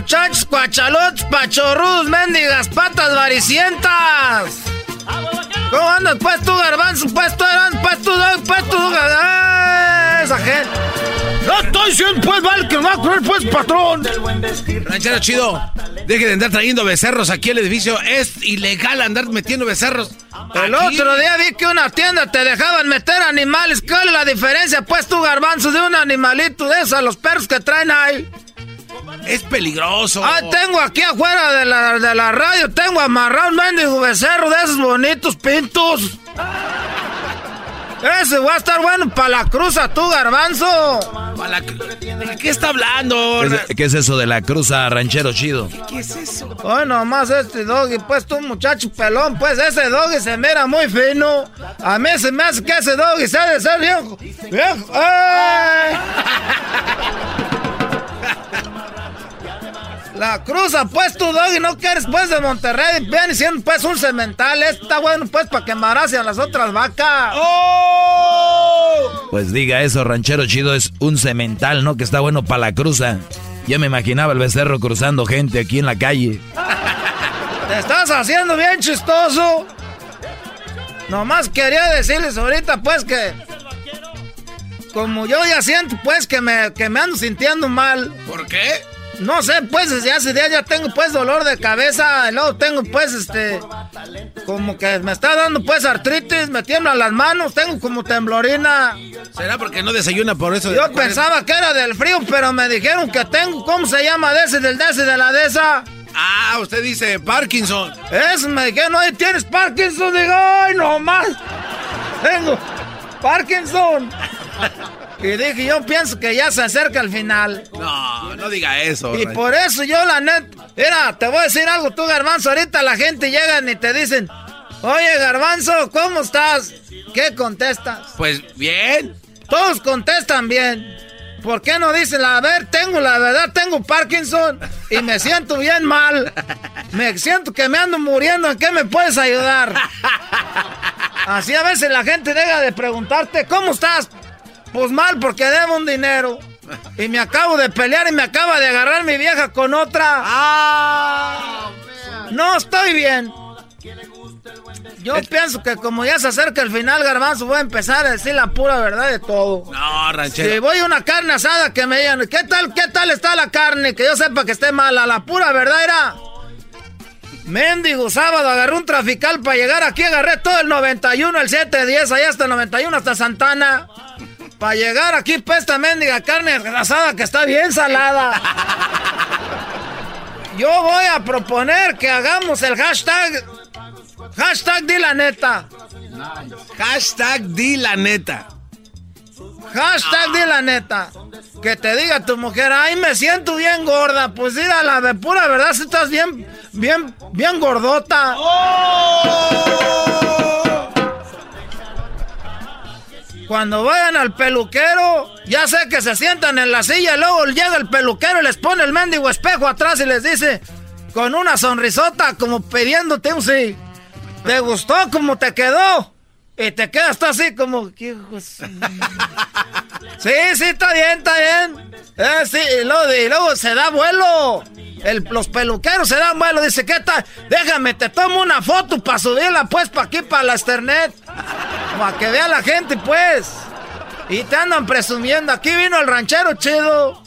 Muchachos, cuachalotes, pachorrudos, mendigas, patas varicientas. ¿Cómo andas, pues tú, garbanzo? Pues tú, pues tú, pues tú, esa gente. No estoy siendo, pues, mal que va a creer, pues, patrón. Ranchero chido, deje de andar trayendo becerros aquí al edificio. Es ilegal andar metiendo becerros. El aquí. otro día vi que una tienda te dejaban meter animales. ¿Cuál es la diferencia, pues, tú, garbanzo, de un animalito de esos a los perros que traen ahí? Es peligroso. Ah, tengo aquí afuera de la, de la radio, tengo amarrado un mendigo becerro de esos bonitos pintos. Ese va a estar bueno para la cruza, tú, garbanzo. La- ¿De qué está hablando? ¿Qué es, qué es eso de la cruza ranchero chido? ¿Qué es eso? Hoy nomás este doggy, pues tú, muchacho pelón, pues ese doggy se mira muy fino. A mí se me hace que ese doggy se ha de ser viejo. ¡Viejo! ¡Ay! La cruza, pues tú, doggy, no quieres pues de Monterrey, viene siendo pues un cemental, está bueno pues para que embarazen a las otras vacas. ¡Oh! Pues diga eso, ranchero chido, es un cemental, ¿no? Que está bueno para la cruza. Ya me imaginaba el becerro cruzando gente aquí en la calle. Te estás haciendo bien chistoso. Nomás quería decirles ahorita pues que... Como yo ya siento pues que me, que me ando sintiendo mal. ¿Por qué? No sé, pues desde hace días ya tengo pues dolor de cabeza. Y luego tengo pues este... Como que me está dando pues artritis, me tiemblan las manos, tengo como temblorina. ¿Será porque no desayuna por eso? Yo pensaba que era del frío, pero me dijeron que tengo, ¿cómo se llama? De ese, del de ese, de la de esa. Ah, usted dice Parkinson. Eso me dijeron, oye, ¿tienes Parkinson? Digo, ay, no más. Tengo Parkinson. Y dije, yo pienso que ya se acerca el final. No, no diga eso. Y por eso yo, la net, mira, te voy a decir algo, tú, Garbanzo. Ahorita la gente llega y te dicen, oye, Garbanzo, ¿cómo estás? ¿Qué contestas? Pues bien. Todos contestan bien. ¿Por qué no dicen, a ver, tengo la verdad, tengo Parkinson y me siento bien mal? Me siento que me ando muriendo, ¿en qué me puedes ayudar? Así a veces la gente deja de preguntarte, ¿cómo estás? Pues mal porque debo un dinero. Y me acabo de pelear y me acaba de agarrar mi vieja con otra. Ah. No estoy bien. Yo pienso que como ya se acerca el final, Garbanzo, voy a empezar a decir la pura verdad de todo. No, ranchero. Si voy a una carne asada que me digan, ¿qué tal, qué tal está la carne? Que yo sepa que esté mala. La pura verdad era. Mendigo, sábado agarré un trafical para llegar aquí, agarré todo el 91, el 710, allá hasta el 91, hasta Santana. Para llegar aquí, pues esta mendiga carne asada que está bien salada. Yo voy a proponer que hagamos el hashtag. Hashtag di la neta. Hashtag di la neta. Hashtag di la neta. Que te diga tu mujer, ay, me siento bien gorda. Pues mira, la de pura verdad, si estás bien, bien, bien gordota. Cuando vayan al peluquero, ya sé que se sientan en la silla, y luego llega el peluquero y les pone el mendigo espejo atrás y les dice, con una sonrisota, como pidiéndote un sí. ¿Te gustó como te quedó? Y te quedas así como... "¿Qué hijo de su-?" Sí, sí, está bien, está bien. Eh, sí, y luego, y luego se da vuelo. El- los peluqueros se dan vuelo. Dice, ¿qué tal? Déjame, te tomo una foto para subirla, pues, para aquí, para la Ethernet. Para que vea la gente, pues. Y te andan presumiendo. Aquí vino el ranchero chido.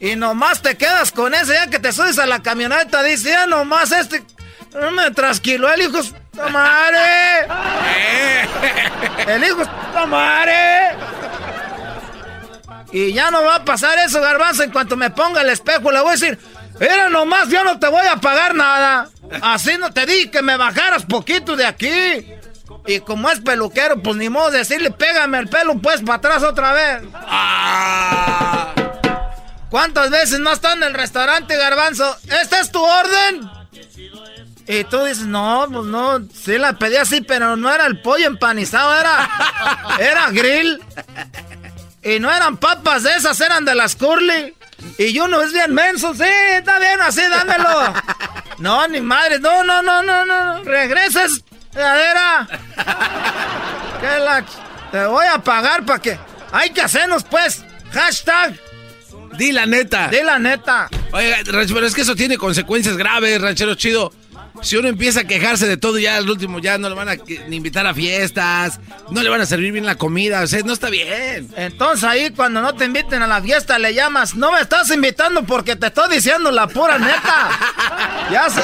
Y nomás te quedas con ese, ya que te subes a la camioneta. Dice, ya nomás este. No me trasquiló el hijo. su madre. El hijo madre. Y ya no va a pasar eso, garbanzo. En cuanto me ponga el espejo, le voy a decir: Era nomás, yo no te voy a pagar nada. Así no te di que me bajaras poquito de aquí. Y como es peluquero, pues ni modo de decirle: Pégame el pelo, pues para atrás otra vez. ¿Cuántas veces no está en el restaurante, garbanzo? ¿Esta es tu orden? Y tú dices, no, pues no, sí la pedí así, pero no era el pollo empanizado, era, era grill. Y no eran papas de esas, eran de las curly. Y uno es bien menso, sí, está bien, así, dámelo. No, ni madre, no, no, no, no, no, regreses, cadera. Que la... Te voy a pagar para que... Hay que hacernos, pues, hashtag. Di la neta. Di la neta. Oiga, pero es que eso tiene consecuencias graves, ranchero chido. Si uno empieza a quejarse de todo, ya al último ya no le van a ni invitar a fiestas, no le van a servir bien la comida, o sea, no está bien. Entonces ahí cuando no te inviten a la fiesta le llamas, no me estás invitando porque te estoy diciendo la pura neta. Ya se...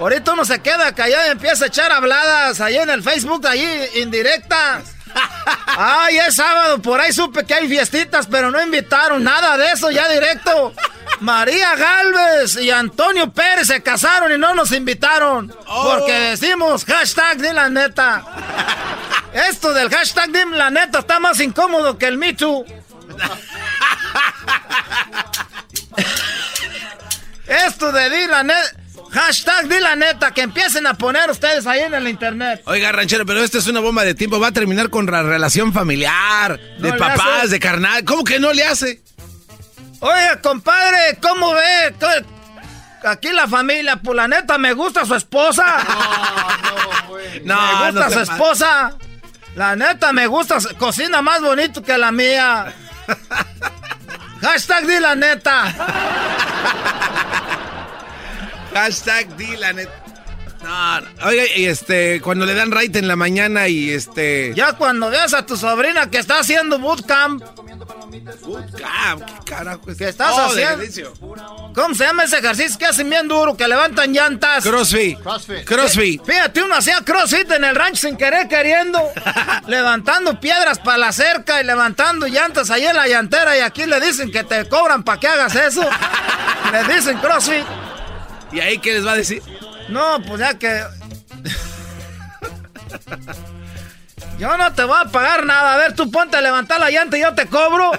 Ahorita uno se queda callado y empieza a echar habladas ahí en el Facebook, ahí indirectas. Ay, es sábado, por ahí supe que hay fiestitas, pero no invitaron nada de eso ya directo. María Galvez y Antonio Pérez se casaron y no nos invitaron. Porque decimos hashtag de la neta. Esto del hashtag de la neta está más incómodo que el Me Too. Esto de di la neta. Hashtag di la neta, que empiecen a poner ustedes ahí en el internet. Oiga, ranchero, pero esta es una bomba de tiempo, va a terminar con la relación familiar, de No papás, hace. de carnal. ¿Cómo que no le hace? Oiga, compadre, ¿cómo ve? Aquí la familia, pues la neta, me gusta su esposa. No, me gusta no su se esposa. La neta, me gusta, su- cocina más bonito que la mía. Hashtag di la neta. Hashtag di la neta. No, no. oiga, y este, cuando le dan right en la mañana y este... Ya cuando veas a tu sobrina que está haciendo bootcamp, Ah, ¿qué carajo es? ¿Qué estás Oh, haciendo? ¿cómo se llama ese ejercicio que hacen bien duro, que levantan llantas? Crossfit. CrossFit. Crossfit. Fíjate, uno hacía crossfit en el rancho sin querer queriendo, levantando piedras para la cerca y levantando llantas ahí en la llantera y aquí le dicen que te cobran para que hagas eso. Le dicen crossfit. ¿Y ahí qué les va a decir? No, pues ya que... Yo no te voy a pagar nada. A ver, tú ponte a levantar la llanta y yo te cobro.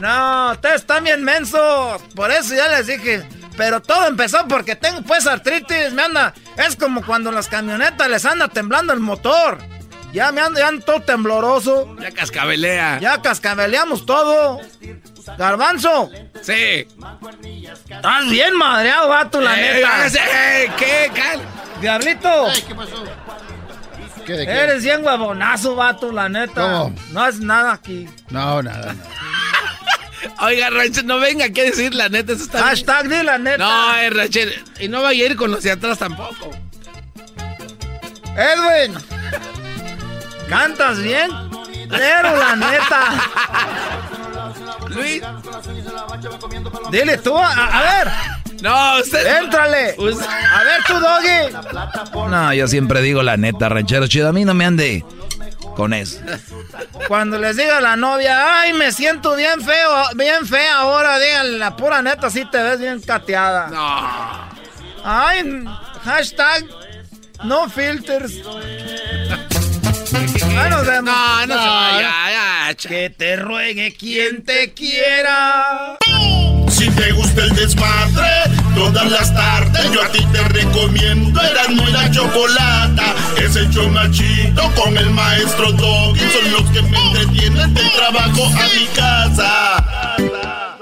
No, ustedes están bien mensos. Por eso ya les dije. Pero todo empezó porque tengo pues artritis. Me anda. Es como cuando en las camionetas les anda temblando el motor. Ya me ando, ya ando todo tembloroso. Ya cascabelea. Ya cascabeleamos todo. Garbanzo, Sí. estás bien madreado, vato, la Eh, neta. eh, ¿Qué? Cal- Diablito. ¿Qué pasó? ¿Qué de qué? Eres bien huevonazo, vato, la neta. ¿Cómo? No es nada aquí. No, nada, no. Oiga, ranchero, no venga aquí a decir la neta, eso está bien. Hashtag di la neta. No, eh, ranchero. Y no vaya a ir con los de atrás tampoco. Edwin. Cantas bien. Pero la neta. Luis. Dile tú, a, a ver. No, usted. Éntrale. Usted- A ver tú, Doggy. No, yo siempre digo la neta, ranchero chido. A mí no me ande con eso. Cuando les diga a la novia, ay, me siento bien feo, bien fea ahora, díganle la pura neta, sí te ves bien cateada. No. Ay, hashtag no filters. No, no, se vaya. ya, cha- Que te ruegue quien te quiera. Si te gusta el desmadre, todas las tardes yo a ti te recomiendo Eran muy la chocolata. Es más chido con el maestro Doggy. Son los que me entretienen del trabajo a mi casa.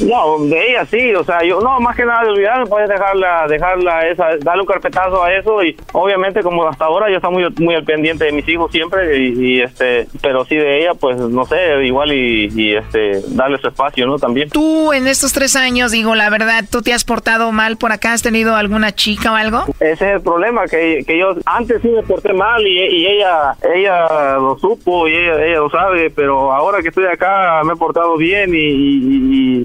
No, de ella sí, o sea, yo no, más que nada de olvidarme, puedes dejarla, dejarla esa, darle un carpetazo a eso y obviamente como hasta ahora yo estoy muy, muy al pendiente de mis hijos siempre y, este, pero sí de ella, pues no sé, igual y, este, darle su espacio, ¿no? También. Tú en estos tres años, digo, la verdad, ¿tú te has portado mal por acá? ¿Has tenido alguna chica o algo? Ese es el problema, que, que yo antes sí me porté mal y, ella, ella lo supo y ella, ella lo sabe, pero ahora que estoy acá me he portado bien y, y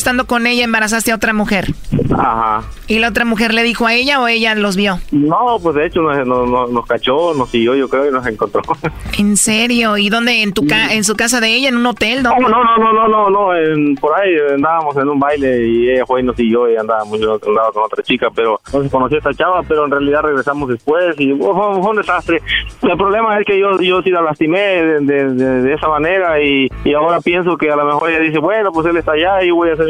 estando con ella embarazaste a otra mujer. Ajá. ¿Y la otra mujer le dijo a ella o ella los vio? No, pues de hecho nos, nos, cachó, nos siguió, yo creo, y nos encontró. ¿En serio? ¿Y dónde? ¿En tu en su casa de ella? ¿En un hotel? No, no, no, no, no, no, no. En, por ahí andábamos en un baile y ella fue y nos siguió y andábamos yo andaba con otra chica, pero no se conoció a esta chava, pero en realidad regresamos después y fue, un desastre. El problema es que yo, yo sí la lastimé de, de, esa manera y, y, ahora pienso que a lo mejor ella dice, bueno, pues él está allá y voy a hacer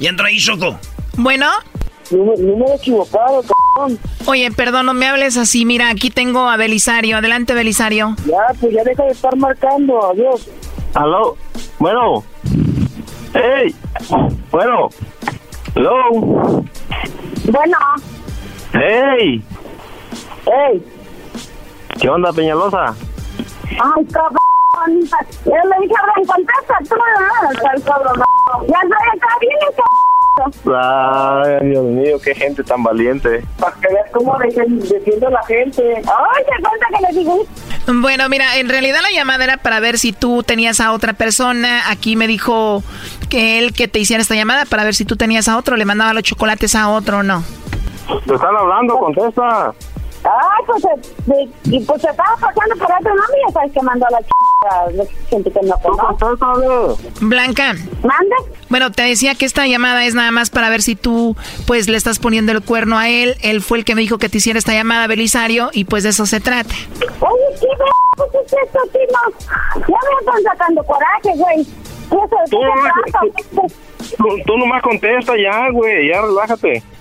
Y entra ahí, Choco. Bueno. No, me he equivocado, cabrón. Oye, perdón, no me hables así. Mira, aquí tengo a Belisario. Adelante, Belisario. Ya, pues ya deja de estar marcando. Adiós. Aló. Bueno. Hey. Bueno. Hello. Bueno. Hey. Hey. ¿Qué onda, Peñalosa? Ay, cabrón. Yo le dije, ven, contesta tú, ¿no? Ya estoy acá bien, cabrón. Ay, Dios mío, qué gente tan valiente. Para que veas cómo defiende la gente. Ay, te falta que le digo. Bueno, mira, en realidad la llamada era para ver si tú tenías a otra persona. Aquí me dijo que él que te hiciera esta llamada para ver si tú tenías a otro, le mandaba los chocolates a otro o no. Te están hablando, contesta. Ay, pues, eh, y pues se estaba pasando por otro nombre y ya sabes que mandó a la ch... gente que no conoce. Blanca. ¿Mande? Bueno, te decía que esta llamada es nada más para ver si tú, pues, le estás poniendo el cuerno a él. Él fue el que me dijo que te hiciera esta llamada, Belisario, y pues de eso se trata. Oye, ¿qué pues es esto, Timo? Ya me están sacando coraje, güey. Eso, ¿qué Tú, se trata? tú, tú nomás contesta ya, güey, ya relájate.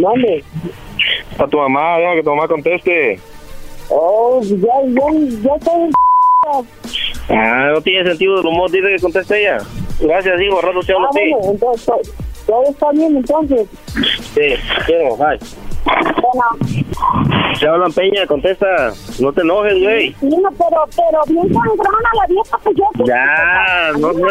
¿dónde? a tu mamá, deja que tu mamá conteste. Oh, ya, ya, ya estoy... Ah, no tiene sentido del humor, dice que conteste ella. Gracias, hijo, rato te hablo Ah, a ti. bueno, entonces, to- todo está bien, entonces. Sí, quiero, bye. Bueno, Se hablan Peña, contesta. No te enojes, güey. sí, no, pero, pero bien sangrona la vieja, pues yo... Ya, no, no.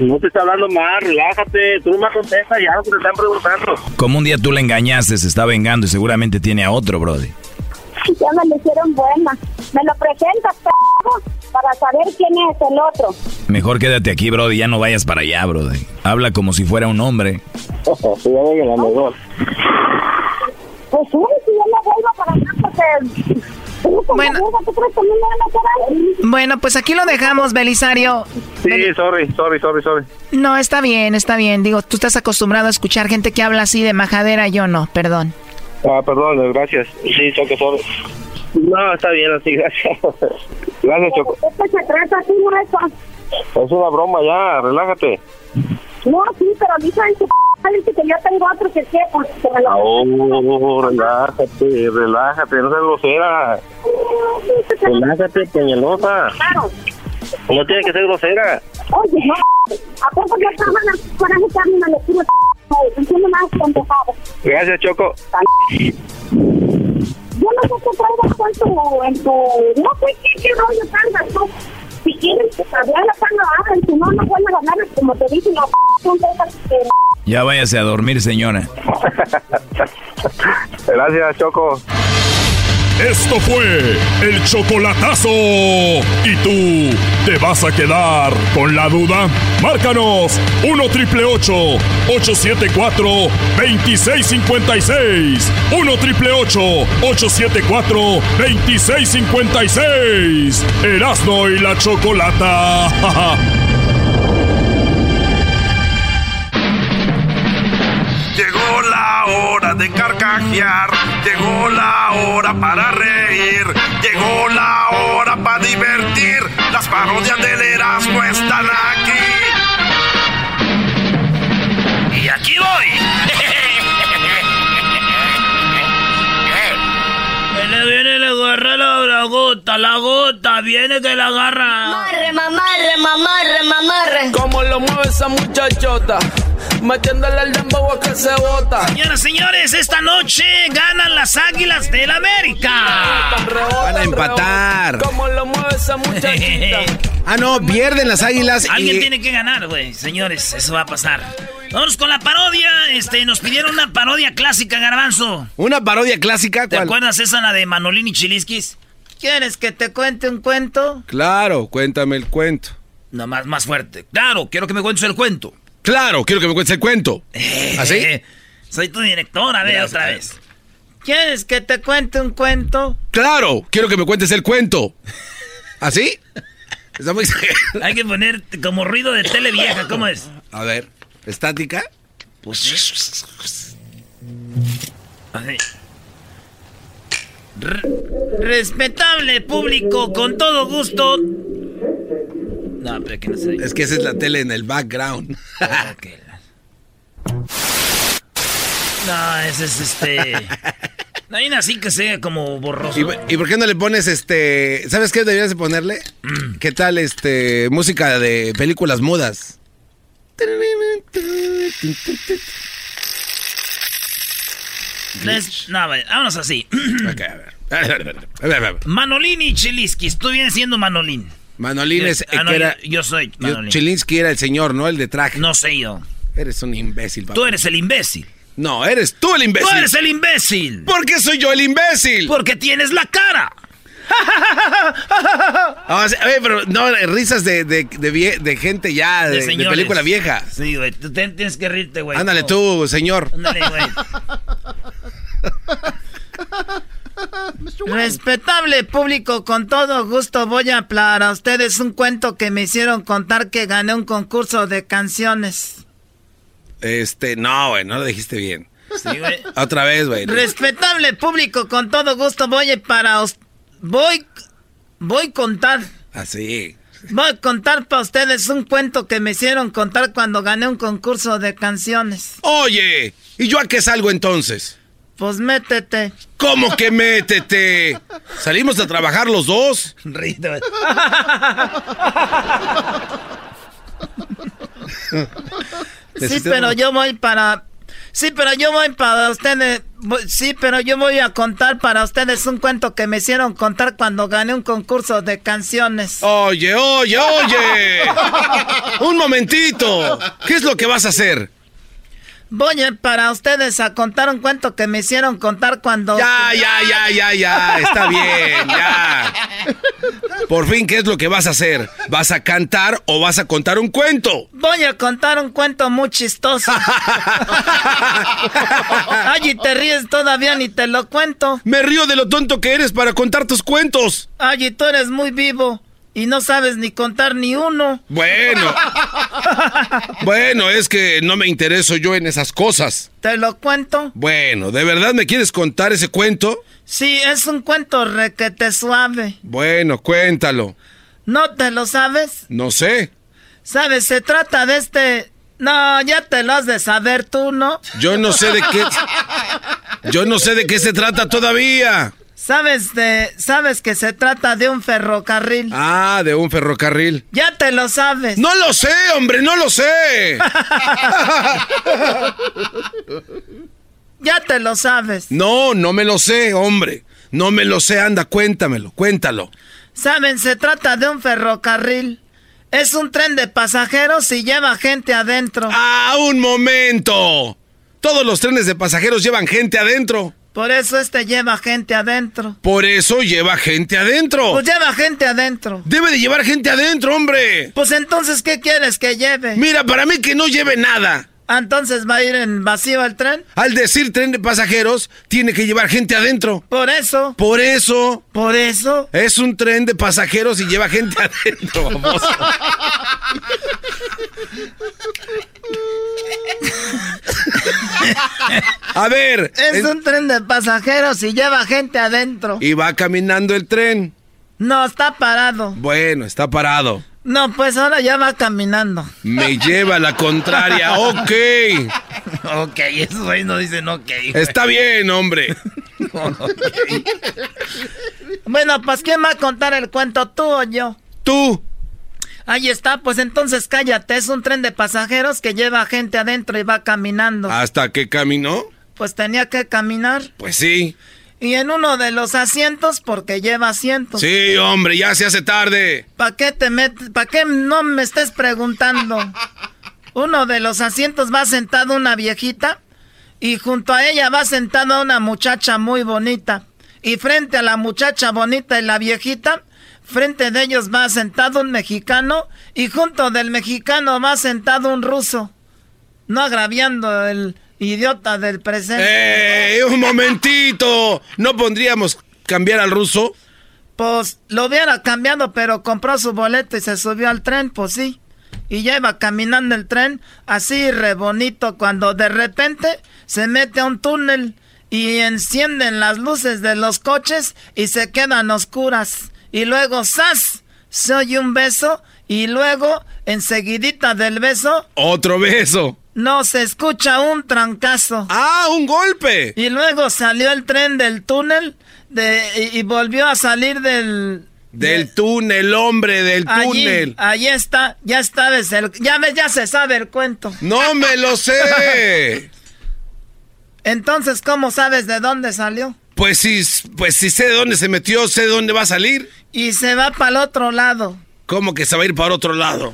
No te está hablando mal, relájate. Tú nomás contesta ya lo que te están preguntando. Como un día tú le engañaste, se está vengando y seguramente tiene a otro, Brody. Ya me lo hicieron buena. Me lo presentas, p***, para saber quién es el otro. Mejor quédate aquí, Brody, ya no vayas para allá, Brody. Habla como si fuera un hombre. Sí, ya ven la mejor. Pues sí, si yo me vuelvo para acá, porque... Bueno. Bueno, pues aquí lo dejamos, Belisario. Sí, sorry, sorry, sorry, sorry. No, está bien, está bien. Digo, tú estás acostumbrado a escuchar gente que habla así de majadera, yo no, perdón. Ah, perdón, gracias. Sí, Choco, sorry. No, está bien así, gracias. Gracias, Choco. Es una broma ya, relájate. No, sí, pero dicen que dice que yo tengo otro que sé, pues que me lo... Oh, relájate, relájate, no seas grosera. Relájate, peñalosa. Claro. No tiene que ser grosera. Oye, no, ¿a poco yo estaba en la coraje que a mí me le tiro p- diciendo más pendejado? Gracias, Choco. Yo no sé qué traigas en tu, en tu... No sé qué, qué rollo traigas tú. Si quieres hablar la hablen, si no, no vuelvan a hablar, como te dije, p- son cosas que... Ya váyase a dormir, señora. Gracias, Choco. Esto fue el chocolatazo. ¿Y tú te vas a quedar con la duda? Márcanos 1 triple 874 2656. 1 triple 874 2656. Erasno y la chocolata. Llegó la hora de carcajear, llegó la hora para reír, llegó la hora para divertir. Las parodias del Erasmo están aquí. Y aquí voy. Viene, viene, le agarra la, la gota, la gota, viene que la agarra. Mamarre, mamarre, mamarre, mamarre. Como lo mueve esa muchachota, metiéndole el dembow a que se bota. Señoras, señores, esta noche ganan las Águilas del América. Van a empatar. Como lo mueve esa muchachita. Ah, no, pierden las águilas Alguien y... tiene que ganar, güey. Señores, eso va a pasar. Vamos con la parodia. Este, nos pidieron una parodia clásica, Garbanzo. Una parodia clásica. ¿Te ¿cuál? acuerdas esa, la de Manolín y Chiliskis? ¿Quieres que te cuente un cuento? Claro, cuéntame el cuento. No, más, más fuerte. Claro, quiero que me cuentes el cuento. Claro, quiero que me cuentes el cuento. ¿Así? Soy tu directora, ve Gracias. otra vez. ¿Quieres que te cuente un cuento? Claro, quiero que me cuentes el cuento. ¿Así? Está muy. Hay que poner como ruido de tele vieja, ¿cómo es? A ver, ¿estática? Pues. Así. Re- respetable público, con todo gusto. No, pero que no se Es que esa es la tele en el background. No, ese es este. No hay una así que sea como borroso. ¿Y, por qué no le pones este. ¿Sabes qué deberías de ponerle? Mm. ¿Qué tal este. música de películas mudas? Les- no, a ver, vámonos así. Ok, a ver. A ver, a ver. Manolín y Chiliskis. Tú vienes siendo Manolín. Manolín es. Ah, no, que era, yo, yo soy Manolín. Chilinsky era el señor, ¿no? El de traje. No sé yo. Eres un imbécil, papá. Tú eres el imbécil. No, eres tú el imbécil. Tú eres el imbécil. ¿Por qué soy yo el imbécil? Porque tienes la cara. Ah, o sea, oye, pero no, risas de, de, de vie- de gente ya, de, película vieja. Sí, güey. Tú tienes que reírte, güey. Ándale No. tú, señor. Ándale, güey. Respetable público, con todo gusto voy a hablar a ustedes un cuento que me hicieron contar que gané un concurso de canciones. Este, no, güey, no lo dijiste bien. Sí, güey. Otra vez, güey. Respetable público, con todo gusto voy para us- voy voy a contar, Así. voy a contar para ustedes un cuento que me hicieron contar cuando gané un concurso de canciones. Oye, ¿y yo a qué salgo entonces? Pues métete. ¿Cómo que métete? Salimos a trabajar los dos. Ríete. Sí, pero yo voy para. Sí, pero yo voy para ustedes. Sí, pero yo voy a contar para ustedes un cuento que me hicieron contar cuando gané un concurso de canciones. Oye, oye, oye. Un momentito. ¿Qué es lo que vas a hacer? Voy para ustedes a contar un cuento que me hicieron contar cuando. Ya, ya, ya, ya, ya. Está bien, ya. Por fin, ¿qué es lo que vas a hacer? ¿Vas a cantar o vas a contar un cuento? Voy a contar un cuento muy chistoso. Ay, y te ríes todavía ni te lo cuento. Me río de lo tonto que eres para contar tus cuentos. Ay, y tú eres muy vivo y no sabes ni contar ni uno. Bueno. Bueno, es que no me intereso yo en esas cosas. ¿Te lo cuento? Bueno, ¿de verdad me quieres contar ese cuento? Sí, es un cuento requete suave. Bueno, cuéntalo. ¿No te lo sabes? No sé. ¿Sabes? Se trata de este... No, ya te lo has de saber tú, ¿no? Yo no sé de qué. Yo no sé de qué se trata todavía. ¿Sabes de... Sabes que se trata de un ferrocarril? Ah, de un ferrocarril. Ya te lo sabes. No lo sé, hombre, no lo sé. Ya te lo sabes. No, no me lo sé, hombre. No me lo sé, anda, cuéntamelo, cuéntalo. Saben, se trata de un ferrocarril. Es un tren de pasajeros y lleva gente adentro. ¡Ah, un momento! Todos los trenes de pasajeros llevan gente adentro. Por eso este lleva gente adentro. Por eso lleva gente adentro. Pues lleva gente adentro. Debe de llevar gente adentro, hombre. Pues entonces, ¿qué quieres que lleve? Mira, para mí que no lleve nada. Ah, Entonces va a ir en vacío el tren. Al decir tren de pasajeros, tiene que llevar gente adentro. Por eso. Por eso. Por eso. Es un tren de pasajeros y lleva gente adentro. A ver. Es un tren de pasajeros y lleva gente adentro. Y va caminando el tren. No, está parado. Bueno, está parado. No, pues ahora ya va caminando. Me lleva la contraria. Ok. Ok, esos güey no dicen ok. güey. Está bien, hombre. Bueno, pues ¿quién va a contar el cuento, tú o yo? Tú. Ahí está, pues entonces cállate. Es un tren de pasajeros que lleva gente adentro y va caminando. ¿Hasta que caminó? Pues tenía que caminar. Pues sí. Y en uno de los asientos, porque lleva asientos. Sí, hombre, ya se hace tarde. ¿Para qué te metes? ¿Para qué no me estés preguntando? Uno de los asientos va sentado una viejita y junto a ella va sentada una muchacha muy bonita. Y frente a la muchacha bonita y la viejita, frente de ellos va sentado un mexicano y junto del mexicano va sentado un ruso. No agraviando el idiota del presente. ¡Eh! ¡Un momentito! ¿No pondríamos cambiar al ruso? Pues lo hubiera cambiado, pero compró su boleto y se subió al tren, pues sí. Y ya iba caminando el tren, así re bonito, cuando de repente se mete a un túnel y encienden las luces de los coches y se quedan oscuras. Y luego, ¡zas! Se oye un beso y luego, enseguidita del beso, Otro beso. No, se escucha un trancazo. ¡Ah, un golpe! Y luego salió el tren del túnel de, y, volvió a salir del... Del túnel, hombre, del túnel. Ahí está, ya está, ya, ya se sabe el cuento. ¡No me lo sé! Entonces, ¿cómo sabes de dónde salió? Pues sí, pues sí sé de dónde se metió, sé de dónde va a salir. Y se va para el otro lado. ¿Cómo que se va a ir para otro lado?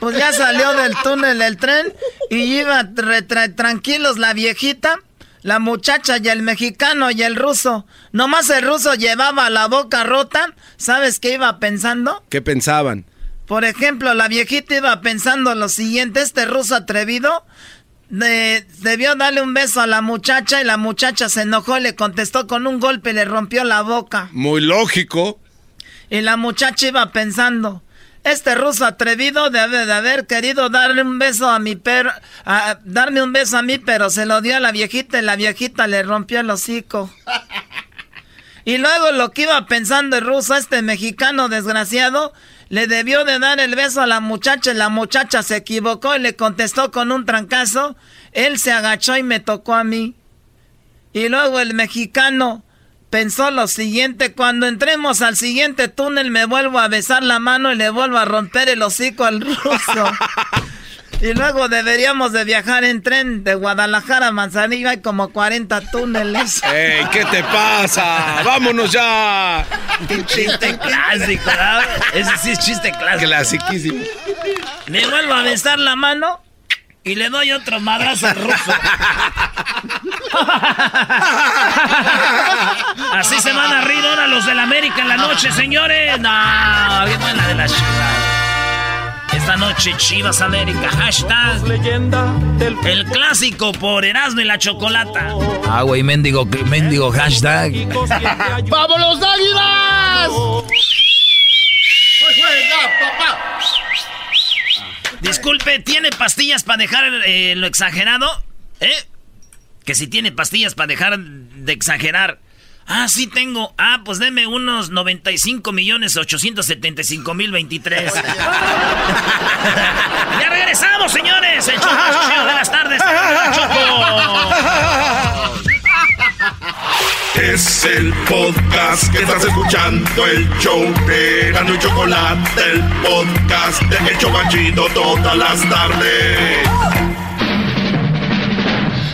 Pues ya salió del túnel el tren y iba tranquilos la viejita, la muchacha y el mexicano y el ruso. Nomás el ruso llevaba la boca rota. ¿Sabes qué iba pensando? ¿Qué pensaban? Por ejemplo, la viejita iba pensando lo siguiente, este ruso atrevido debió darle un beso a la muchacha y la muchacha se enojó y le contestó con un golpe y le rompió la boca. Muy lógico. Y la muchacha iba pensando, este ruso atrevido debe de haber querido darle un beso a mi perro, darme un beso a mí, pero se lo dio a la viejita y la viejita le rompió el hocico. Y luego lo que iba pensando el ruso, este mexicano desgraciado, le debió de dar el beso a la muchacha y la muchacha se equivocó y le contestó con un trancazo. Él se agachó y me tocó a mí. Y luego el mexicano pensó lo siguiente, cuando entremos al siguiente túnel me vuelvo a besar la mano y le vuelvo a romper el hocico al ruso. Y luego deberíamos de viajar en tren de Guadalajara a Manzanillo. Hay como 40 túneles. ¡Ey, qué te pasa! ¡Vámonos ya! chiste clásico, ¿verdad? Ese sí es chiste clásico. Clasiquísimo. Me vuelvo a besar la mano y le doy otro madrazo al ruso. Así se van a reír ahora los del América en la noche, señores. No, bien buena de la chiva. Esta noche Chivas América, hashtag el clásico por Erasmo y la Chocolata. Ah, güey, mendigo, mendigo hashtag. ¡Vamos los águilas! Disculpe, ¿tiene pastillas para dejar eh, lo exagerado? ¿Eh? Que si tiene pastillas para dejar de exagerar. Ah, sí tengo. Ah, pues deme unos 95 millones 875 mil 23. ya regresamos, señores. El show más chido de las tardes. Es el podcast que estás escuchando, el show de Gano y Chocolate, el podcast de El Chocachito todas las tardes.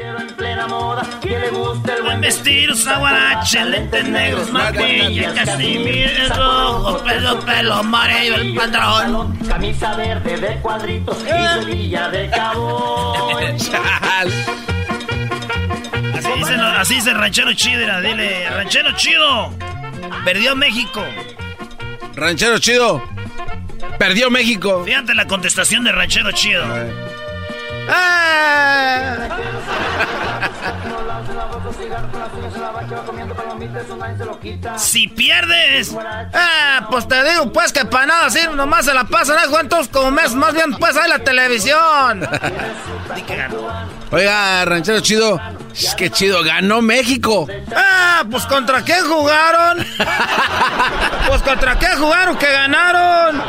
En plena moda, que le gusta el buen vestir, usa guarache, lentes negros, maquilla, casimir, rojo, pelo, pelo, amarillo, el pantalón. Camisa verde de cuadritos y villa de cabo. así dice, así dice Ranchero Chido, dile, Ranchero Chido, perdió México. Ranchero Chido, perdió México. Fíjate la contestación de Ranchero Chido. Si pierdes, ah, pues te digo, pues que para nada así nomás se la pasan, ¿eh? ¿Cuántos como mes? Más bien, pues hay la televisión. Oiga, ranchero chido, es que chido, ganó México. Ah, pues contra quién jugaron. pues contra quién jugaron que ganaron.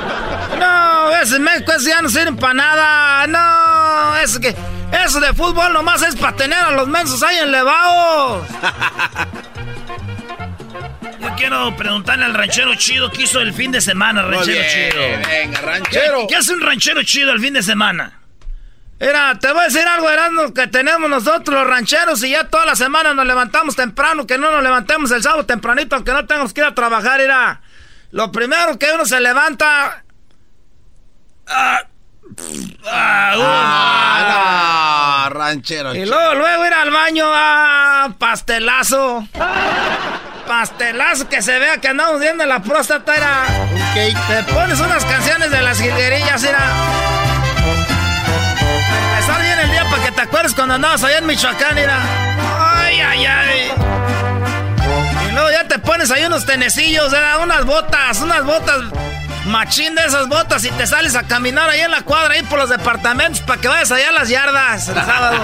No, ese México ese ya no sirve para nada. No, es que eso de fútbol nomás es para tener a los mensos ahí enlevados. Yo quiero preguntarle al ranchero chido qué hizo el fin de semana, ranchero chido. Venga, ranchero. ¿Qué, hace un ranchero chido el fin de semana? Mira, te voy a decir algo, Erasmo, que tenemos nosotros los rancheros y ya toda la semana nos levantamos temprano, que no nos levantemos el sábado tempranito, aunque no tengamos que ir a trabajar, era lo primero que uno se levanta... Ah, ah, no, ranchero. Y luego, luego ir al baño a pastelazo. Pastelazo que se vea que andamos viendo la próstata, era. Okay. Te pones unas canciones de las jilguerillas, era. El día para que te acuerdes cuando andabas allá en Michoacán, era. Ay, ay, ay. pones ahí unos tenecillos, unas botas, unas botas machín de esas botas y te sales a caminar ahí en la cuadra, ahí por los departamentos, para que vayas allá a las yardas el sábado.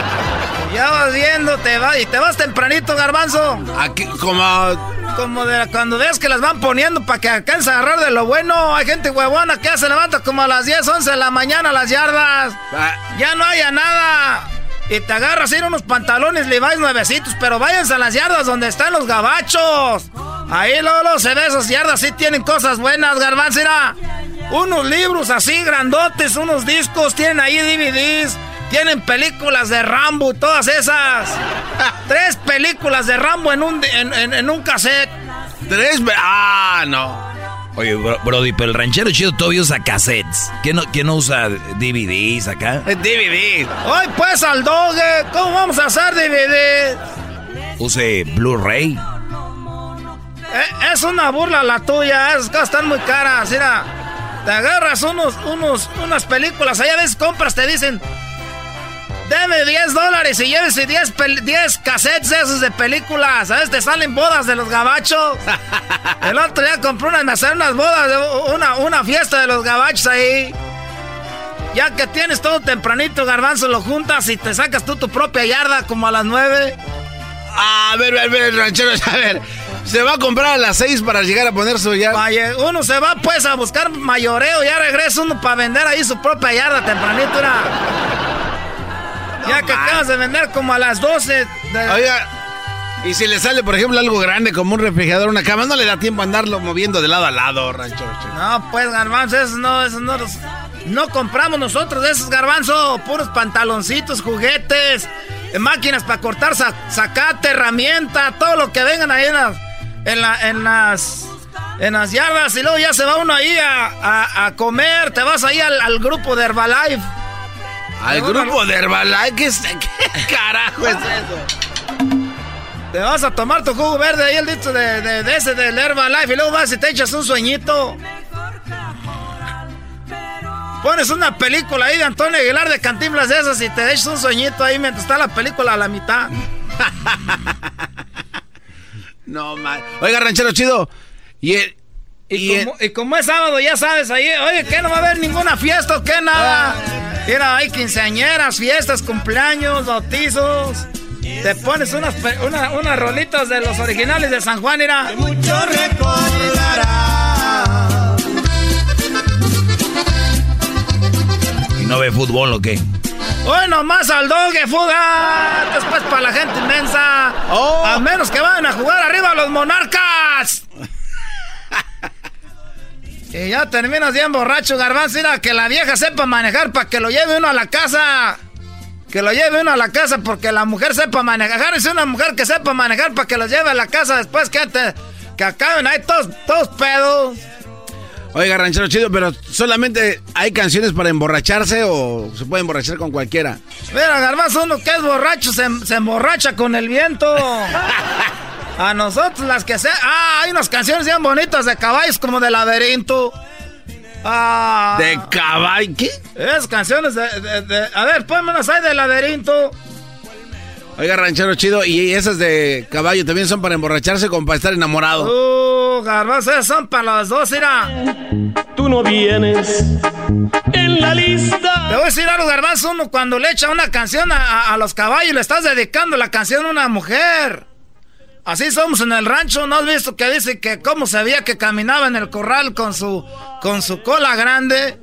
ya vas viendo, te vas, y te vas tempranito, garbanzo. Aquí, como... Como de cuando ves que las van poniendo para que alcance a agarrar de lo bueno. Hay gente huevona que ya se levanta como a las 10, 11 de la mañana a las yardas. Ah. Ya no haya nada. Y te agarras ir unos pantalones Levi's nuevecitos, pero váyanse a las yardas donde están los gabachos. Ahí Lolo se ve esas yardas, sí tienen cosas buenas, garbanzera. Unos libros así grandotes, unos discos, tienen ahí DVDs, tienen películas de Rambo, todas esas. Tres películas de Rambo en un, en, un cassette. Tres, ah, no. Oye, Brody, pero el ranchero chido todavía usa cassettes. ¿Quién no, quién no usa DVDs acá? DVD. Hoy pues al doge, ¿cómo vamos a hacer DVD? Use Blu-ray. Eh, es una burla la tuya, es que están muy caras, mira. Te agarras unos, unos, unas películas, allá ves compras, te dicen, deme 10 dólares y llévese 10, 10 cassettes esos de películas, ¿sabes? Te salen bodas de los gabachos. El otro día compré unas, me hacen unas bodas, una, una fiesta de los gabachos ahí. Ya que tienes todo tempranito, garbanzo, lo juntas y te sacas tú tu propia yarda como a las 9. A ver, a ver, ranchero, a ver. Se va a comprar a las 6 para llegar a poner su yarda. Uno se va pues a buscar mayoreo, ya regresa uno para vender ahí su propia yarda tempranito. ya que acabas de vender como a las 12. Oiga, y si le sale, por ejemplo, algo grande como un refrigerador, una cama, no le da tiempo a andarlo moviendo de lado a lado, rancho. No, pues garbanzo, eso no, eso no No compramos nosotros de esos garbanzos, puros pantaloncitos, juguetes, máquinas para cortar sacate, herramienta, todo lo que vengan ahí en en, la, en las en las yardas y luego ya se va uno ahí a, comer, te vas ahí al, grupo de Herbalife. ¿Al grupo de Herbalife? ¿Qué, carajo es eso? Te vas a tomar tu jugo verde ahí, el dicho de, de, ese del Herbalife y luego vas y te echas un sueñito. Pones una película ahí de Antonio Aguilar de Cantinflas de esas y te echas un sueñito ahí mientras está la película a la mitad. No, mal. Oiga, ranchero chido. Y, y, como, es sábado, ya sabes, ahí, oye, que no va a haber ninguna fiesta o qué nada. Mira, hay quinceañeras, fiestas, cumpleaños, bautizos. Te pones unas, unas rolitas de los originales de San Juan, mira. mucho recordará. ¿Y no ve fútbol o qué? Hoy nomás al dogue, fuga. Después para la gente inmensa. Oh. A menos que vayan a jugar arriba los monarcas. y ya terminas bien borracho, garbanzo. Mira, que la vieja sepa manejar para que lo lleve uno a la casa. Que lo lleve uno a la casa porque la mujer sepa manejar. Es una mujer que sepa manejar para que lo lleve a la casa después que, te, que acaben ahí todos, todos pedos. Oiga, ranchero chido, pero solamente hay canciones para emborracharse o se puede emborrachar con cualquiera. Mira, garbanzo, uno que es borracho se, emborracha con el viento. A nosotros las que sea. Ah, hay unas canciones bien bonitas de caballos como de laberinto. Ah, ¿De caballo? ¿Qué? Es canciones de, A ver, pónmelas ahí de laberinto. Oiga, ranchero chido, y esas de caballo también son para emborracharse como para estar enamorado. Uh, garbanzo, esas son para los dos, mira. Tú no vienes en la lista. Te voy a decir algo, garbanzo, uno cuando le echa una canción a, los caballos, le estás dedicando la canción a una mujer. Así somos en el rancho, ¿no has visto que dice que cómo sabía que caminaba en el corral con su, con su cola grande?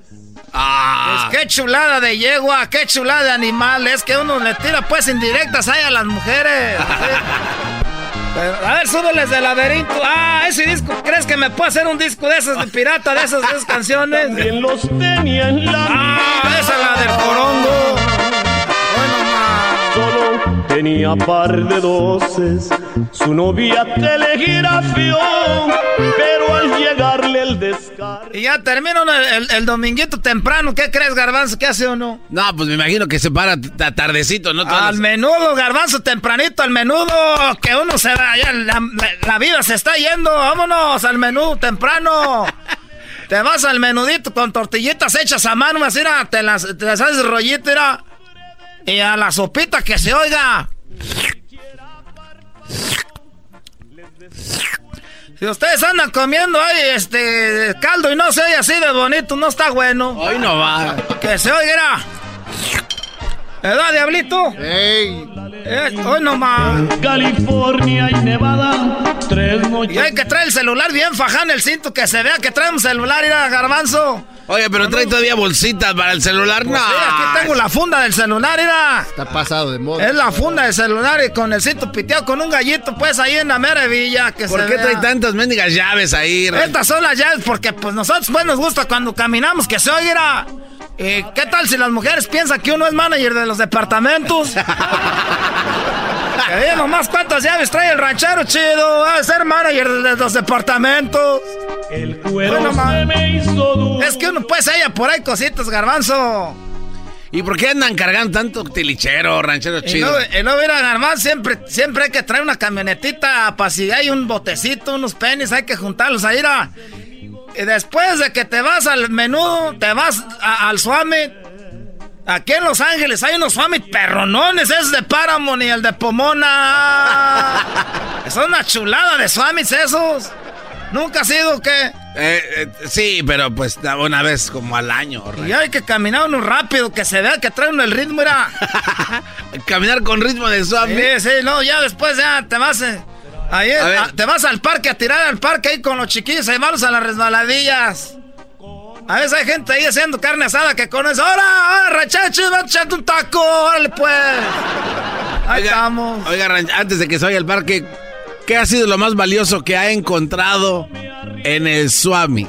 Ah. Pues qué chulada de yegua, qué chulada de animal. Es que uno le tira pues indirectas ahí a las mujeres. a ver, súbeles del laberinto. Ah, ese disco, ¿crees que me puede hacer un disco de esos de pirata, de esas, canciones? También los tenía en la Ah, esa es la del corongo. Tenía par de doces, su novia telegrafió, pero al llegarle el descargo... Y ya termina el, el, dominguito temprano, ¿qué crees, Garbanzo? ¿Qué hace uno? No, pues me imagino que se para tardecito, ¿no? al menudo, Garbanzo, tempranito, al menudo, que uno se va, ya la, vida se está yendo, vámonos al menú temprano. Te vas al menudito con tortillitas hechas a mano, así, te las, te las haces rollito, mira. Y a la sopita que se oiga. Si ustedes andan comiendo ahí este caldo y no se oye así de bonito, no está bueno. Hoy no va. Que se oiga. ¿Edad, diablito? ¡Ey! Eh, hoy nomás. California y Nevada, tres noches. Y hay que traer el celular bien faján el cinto, que se vea que trae un celular, ir a garbanzo. Oye, pero trae todavía bolsitas para el celular, pues no. Sí, aquí tengo la funda del celular, mira. Está pasado de moda. Es la funda del celular y con el cinto piteado con un gallito, pues ahí en la mera villa. Que ¿Por qué trae tantas mendigas llaves ahí? Estas son las llaves porque pues nosotros pues nos gusta cuando caminamos que se oiga. Eh, ¿Qué tal si las mujeres piensan que uno es manager de los departamentos? que nomás cuántas llaves trae el ranchero chido. Va a ser manager de los departamentos. El cuero se me hizo duro. Es que uno pues ella por ahí cositas, garbanzo. ¿Y por qué andan cargando tanto tilichero, ranchero chido? Y no, ir a garbanzo siempre, siempre hay que traer una camionetita para si hay un botecito, unos penis, hay que juntarlos ahí. A, y después de que te vas al menudo, te vas al Suami. Aquí en Los Ángeles hay unos Suami perronones, es de Paramount y el de Pomona. Son una chulada de Swamis esos. ¿Nunca ha sido que? Eh, eh, sí, pero pues una vez como al año. Y hay que caminar uno rápido, que se vea que trae uno el ritmo, era. Caminar con ritmo de Swami. Sí, sí, no, ya después ya te vas. Eh, ahí, a, te vas al parque a tirar al parque ahí con los chiquillos y vamos a las resbaladillas. A veces hay gente ahí haciendo carne asada que con eso. ¡Ahora, ahora, rachachos! ¡Va a echarte un taco! ¡Órale, pues! Ahí oiga, estamos. Oiga, antes de que se vaya al parque, ¿qué ha sido lo más valioso que ha encontrado en el Swami?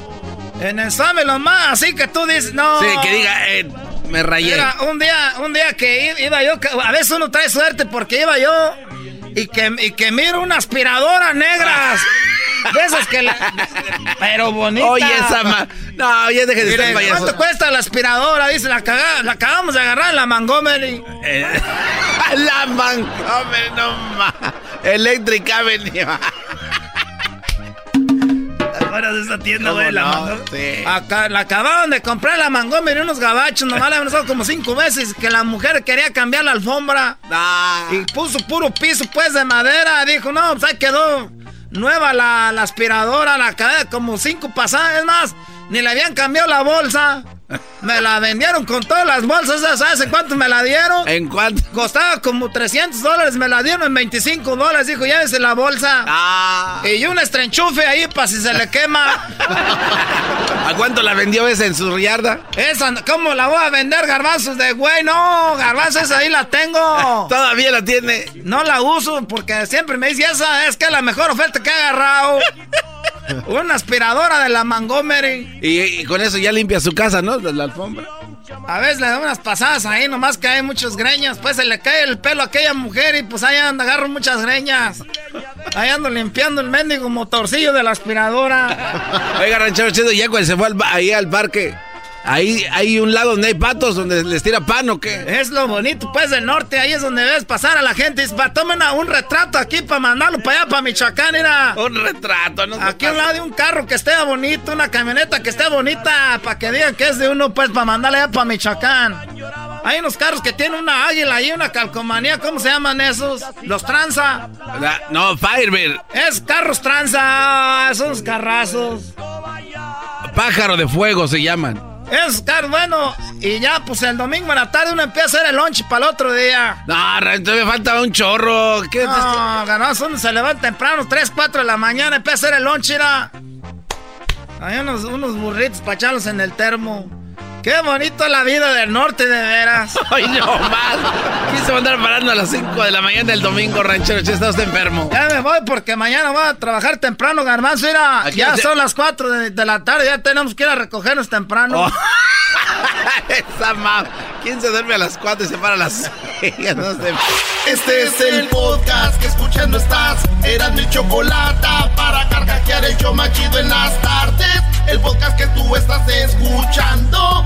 En el Swami lo más, así que tú dices, no. Sí, que diga, eh, me rayé. Mira, un día, un día que iba yo, a veces uno trae suerte porque iba yo y que, y que miro una aspiradora negras. De esas que la... Pero bonita. Oye, esa ma... No, ya deje de Mire, estar payaso. ¿Cuánto cuesta la aspiradora? Dice, la, caga... la acabamos de agarrar en la Montgomery. Eh, la Montgomery, no más. Electric Avenue. acuerdas de esa tienda, güey? La, no? sí. Acá, la acababan de comprar la Montgomery unos gabachos, nomás la habían usado como cinco veces, que la mujer quería cambiar la alfombra. Ah. Y puso puro piso, pues, de madera. Dijo, no, pues ahí quedó nueva la, la aspiradora, la cadena, como cinco pasadas, es más, ni le habían cambiado la bolsa. Me la vendieron con todas las bolsas, ¿sabes en cuánto me la dieron? ¿En cuánto? Costaba como 300 dólares, me la dieron en 25 dólares, dijo, llévese la bolsa. Ah. Y un estrenchufe ahí para si se le quema. ¿A cuánto la vendió esa en su yarda? Esa, ¿cómo la voy a vender, garbanzos de güey? No, garbanzos, ahí la tengo. Todavía la tiene. No la uso porque siempre me dice, esa es que es la mejor oferta que he agarrado. Una aspiradora de la Montgomery. Y, y, con eso ya limpia su casa, ¿no? De la alfombra. A veces le da unas pasadas ahí, nomás que hay muchos greñas. Pues se le cae el pelo a aquella mujer y pues ahí anda, agarro muchas greñas. Ahí ando limpiando el mendigo motorcillo de la aspiradora. Oiga, ranchero chido, ya cuando se fue al, ahí al parque. Ahí hay un lado donde hay patos, donde les tira pan o qué. Es lo bonito, pues, del norte. Ahí es donde ves pasar a la gente. Dice, tomen un retrato aquí para mandarlo para allá, para Michoacán. Era un retrato, ¿no? Aquí al lado de un carro que esté bonito, una camioneta que esté bonita, para que digan que es de uno, pues, para mandarle allá para Michoacán. Hay unos carros que tienen una águila y una calcomanía. ¿Cómo se llaman esos? Los tranza. La, no, Firebird. Es carros tranza. Esos carrazos. Pájaro de fuego se llaman. Es caro, bueno, y ya pues el domingo en la tarde uno empieza a hacer el lunch para el otro día. No, entonces me falta un chorro. ¿Qué no, ganoso, uno se levanta temprano, 3, 4 de la mañana, empieza a hacer el lunch, era. Hay unos, unos burritos para echarlos en el termo. Qué bonito la vida del norte, de veras. Ay, no más. ¿Quién se va a andar parando a las 5 de la mañana del domingo, ranchero? Si está usted enfermo. Ya me voy porque mañana voy a trabajar temprano, garbanzo. Mira, ya son las 4 de, de, la tarde, ya tenemos que ir a recogernos temprano. Oh. Esa. ¿Quién se duerme a las 4 y se para a las 6? No sé. Este es el podcast que escuchando estás. Eran mi chocolate para carcajear el yo machido en las tardes. El podcast que tú estás escuchando.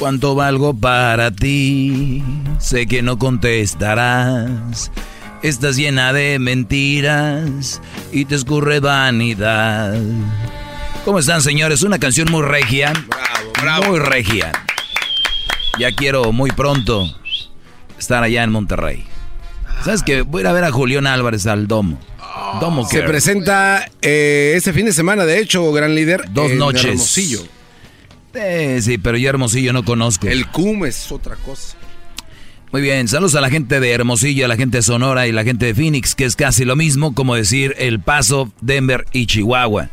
¿Cuánto valgo para ti? Sé que no contestarás. Estás llena de mentiras y te escurre vanidad. ¿Cómo están, señores? Una canción muy regia. Bravo, bravo. Muy regia. Ya quiero muy pronto estar allá en Monterrey. ¿Sabes qué? Voy a ir a ver a Julián Álvarez al Domo. Domo Se presenta eh, este fin de semana, de hecho, gran líder. Dos en noches. Hermosillo. Eh, sí, pero yo Hermosillo no conozco. El CUM es otra cosa. Muy bien, saludos a la gente de Hermosillo, a la gente de Sonora y la gente de Phoenix, que es casi lo mismo como decir El Paso, Denver y Chihuahua.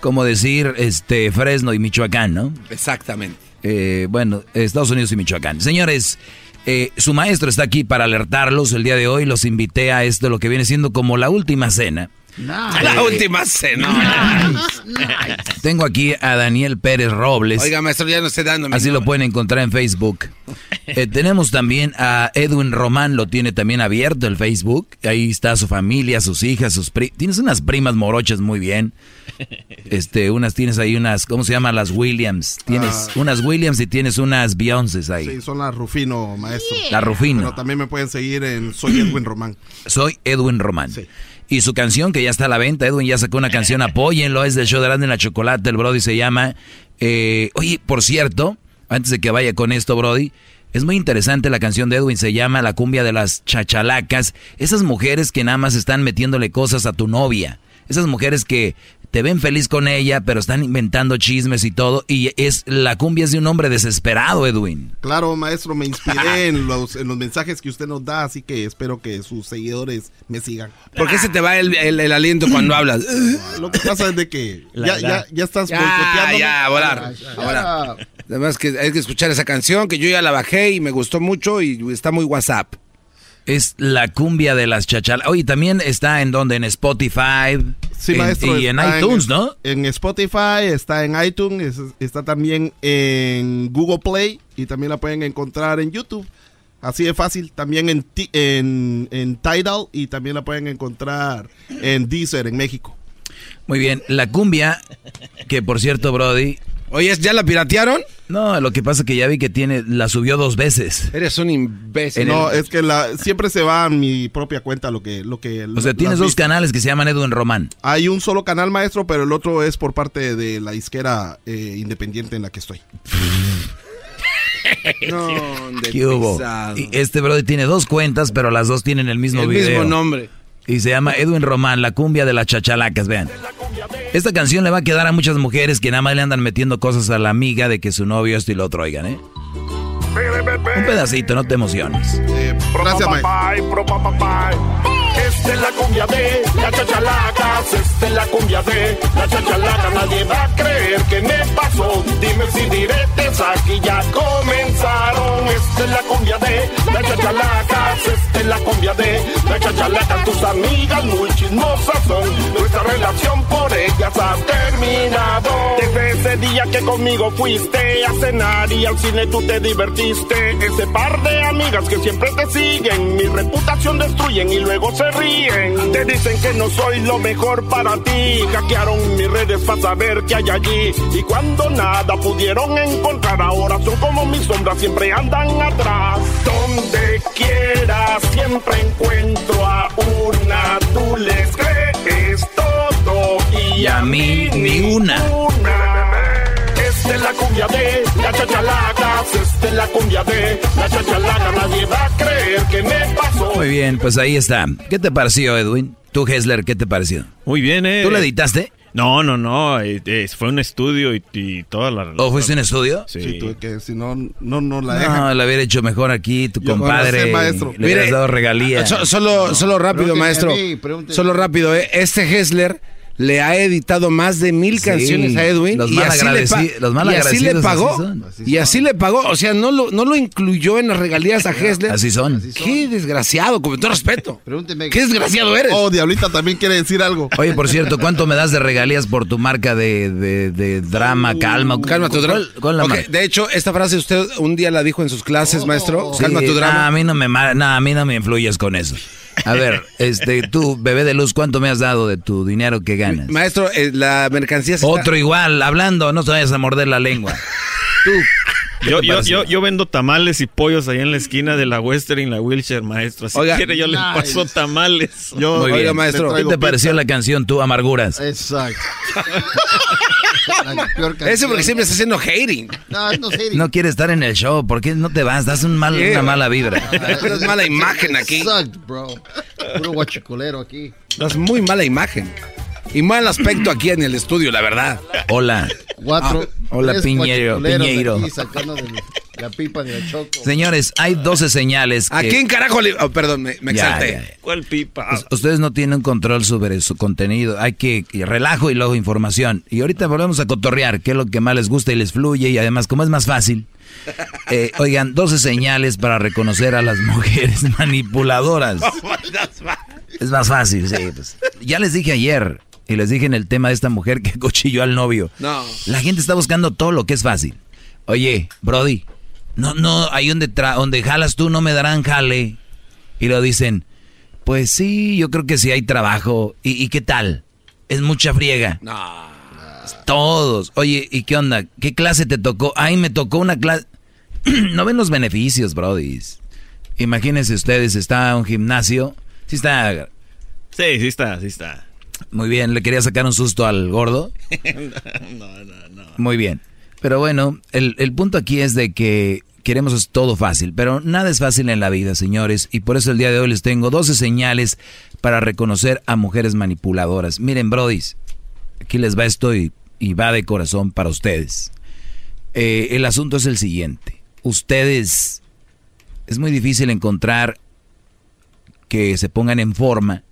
Como decir este Fresno y Michoacán, ¿no? Exactamente. Eh, bueno, Estados Unidos y Michoacán. Señores, eh, su maestro está aquí para alertarlos. El día de hoy los invité a esto, lo que viene siendo como la última cena. La última cena. Tengo aquí a Daniel Pérez Robles. Oiga, maestro, ya no esté dando. Así lo pueden encontrar en Facebook. Eh, tenemos también a Edwin Román, lo tiene también abierto el Facebook. Ahí está su familia, sus hijas, sus primas. Tienes unas primas morochas muy bien. Este, unas tienes ahí unas, ¿cómo se llaman? Las Williams. Tienes Ah. unas Williams y tienes unas Beyoncés ahí. Sí, son la Rufino, maestro. La Rufino. Pero también me pueden seguir en Soy Edwin Román. Soy Edwin Román. Y su canción que ya está a la venta, Edwin ya sacó una canción, apóyenlo, es del show de Grande en la Chocolate, el Brody se llama. eh, oye, por cierto, antes de que vaya con esto, Brody, es muy interesante la canción de Edwin, se llama La cumbia de las chachalacas. Esas mujeres que nada más están metiéndole cosas a tu novia. Esas mujeres que te ven feliz con ella, pero están inventando chismes y todo. Y es la cumbia es de un hombre desesperado, Edwin. Claro, maestro, me inspiré en los, en los mensajes que usted nos da, así que espero que sus seguidores me sigan. ¿Por qué se te va el, el- el aliento cuando hablas? Lo que pasa es de que ya, ya, ya estás Ya, boicoteándome. ya, a volar. a volar. Además que hay que escuchar esa canción que yo ya la bajé y me gustó mucho y está muy WhatsApp. Es la cumbia de las chachalas. Oye, también está en donde, en Spotify. Sí, en- maestro. Y en iTunes, ¿no? En Spotify, está en iTunes, es- está también en Google Play y también la pueden encontrar en YouTube. Así de fácil, también en, en, en Tidal y también la pueden encontrar en Deezer en México. Muy bien. La cumbia, que por cierto, Brody. Oye, ¿ya la piratearon? No, lo que pasa es que ya vi que tiene, la subió dos veces. Eres un imbécil. No, es que la, siempre se va a mi propia cuenta lo que... Lo que O sea, tienes dos canales que se llaman Edwin Román. Hay un solo canal maestro, pero el otro es por parte de la isquera eh, independiente en la que estoy. No, ¿Qué hubo? Y este Brody tiene dos cuentas, pero las dos tienen el mismo El video. mismo nombre. Y se llama Edwin Román, la cumbia de las chachalacas, vean. Esta canción le va a quedar a muchas mujeres que nada más le andan metiendo cosas a la amiga de que su novio esto y lo otro, oigan, ¿eh? Un pedacito, no te emociones. Gracias, Esta es la cumbia de la esta es la cumbia de la chachalaca. Nadie va a creer que me pasó. Dime si diretes aquí ya comenzaron. Esta es la cumbia de la chachalacas, esta es la cumbia de la chachalaca. Tus amigas muy chismosas son. Nuestra relación por ellas ha terminado. Desde ese día que conmigo fuiste a cenar y al cine tú te divertiste. Ese par de amigas que siempre te siguen, mi reputación destruyen y luego se ríen. Te dicen que no soy lo mejor para ti. Hackearon mis redes para saber qué hay allí. Y cuando nada pudieron encontrar, ahora son como mis sombras, siempre andan atrás. Donde quiera siempre encuentro a una. Tú les crees todo y, Y a mí ni una. Esta es la cumbia de la chachalacas, esta es la cumbia de la chachalaca. Nadie va a creer que me pasó. Muy bien, pues ahí está. ¿Qué te pareció, Edwin? Tú, Hessler, ¿qué te pareció? Muy bien, ¿eh? ¿Tú la editaste? No, no, no. eh, eh, fue un estudio y, y toda la. ¿O fuiste un estudio? Sí. Sí, tuve que, si no, no, no la dejan. No, la hubiera hecho mejor aquí, tu Yo compadre. sé, maestro. Le hubieras dado regalías. So- solo, solo rápido, maestro. mí. Solo rápido, ¿eh? Este Hessler le ha editado más de mil Sí, canciones a Edwin. los y mal así, le, los mal y así le pagó. así son. y así le pagó. O sea, no lo, no lo incluyó en las regalías a Hessler. Así son. Qué desgraciado, con todo respeto. Pregúnteme. Qué desgraciado eres. Oh, Diablita también quiere decir algo. Oye, por cierto, ¿cuánto me das de regalías por tu marca de, de, de drama, calma? Calma tu drama. ¿Cuál, cuál la Ok, marca? de hecho, esta frase usted un día la dijo en sus clases, maestro. Sí, Calma tu nah, drama. a mí no me nah, a mí no me influyes con eso. A ver, este, tú, bebé de luz, ¿cuánto me has dado de tu dinero que ganas? Maestro, eh, la mercancía se está- Otro igual, hablando, no te vayas a morder la lengua. Tú, Yo, yo, yo, yo vendo tamales y pollos ahí en la esquina de la Western y la Wilshire, maestro. Si Oiga, quiere, yo le nice. paso tamales. Yo, Muy Oiga, bien. maestro. ¿Qué te pareció la canción, tú, Amarguras? Exacto. Ese porque siempre está haciendo hating. No, no sé. No quieres estar en el show, ¿por qué no te vas? Das un mal, Sí, una mala vibra. Das mala imagen aquí. Exacto, bro. Puro guachicolero aquí. Das muy mala imagen. Y mal aspecto aquí en el estudio, la verdad. Hola. Cuatro. Hola, tres Piñero, Piñeiro. aquí sacando de la pipa de la choco. Señores, hay 12 señales que... ¿A quién carajo le.? oh, perdón, me, me Ya, exalté. ya, ya. ¿Cuál pipa? Us- Ustedes no tienen control sobre su contenido. Hay que y relajo y luego información. Y ahorita volvemos a cotorrear, qué es lo que más les gusta y les fluye. Y además, como es más fácil, eh, oigan, 12 señales para reconocer a las mujeres manipuladoras. Es más fácil, sí. pues. Ya les dije ayer y les dije en el tema de esta mujer que cochilló al novio. No. La gente está buscando todo lo que es fácil. Oye, Brody, no, no, ahí donde, tra- donde jalas tú no me darán jale. Y lo dicen, pues sí, yo creo que sí hay trabajo. ¿Y, y qué tal? Es mucha friega. No. Todos. Oye, ¿y qué onda? ¿Qué clase te tocó? Ay, me tocó una clase. no ven los beneficios, Brody. Imagínense ustedes, está un gimnasio. Sí está Sí, sí está, sí está. Muy bien. ¿Le quería sacar un susto al gordo? no, no, no. Muy bien. Pero bueno, el, el punto aquí es de que queremos todo fácil, pero nada es fácil en la vida, señores, y por eso el día de hoy les tengo 12 señales para reconocer a mujeres manipuladoras. Miren, brodis, aquí les va esto y, y va de corazón para ustedes. Eh, el asunto es el siguiente. Ustedes, es muy difícil encontrar que se pongan en forma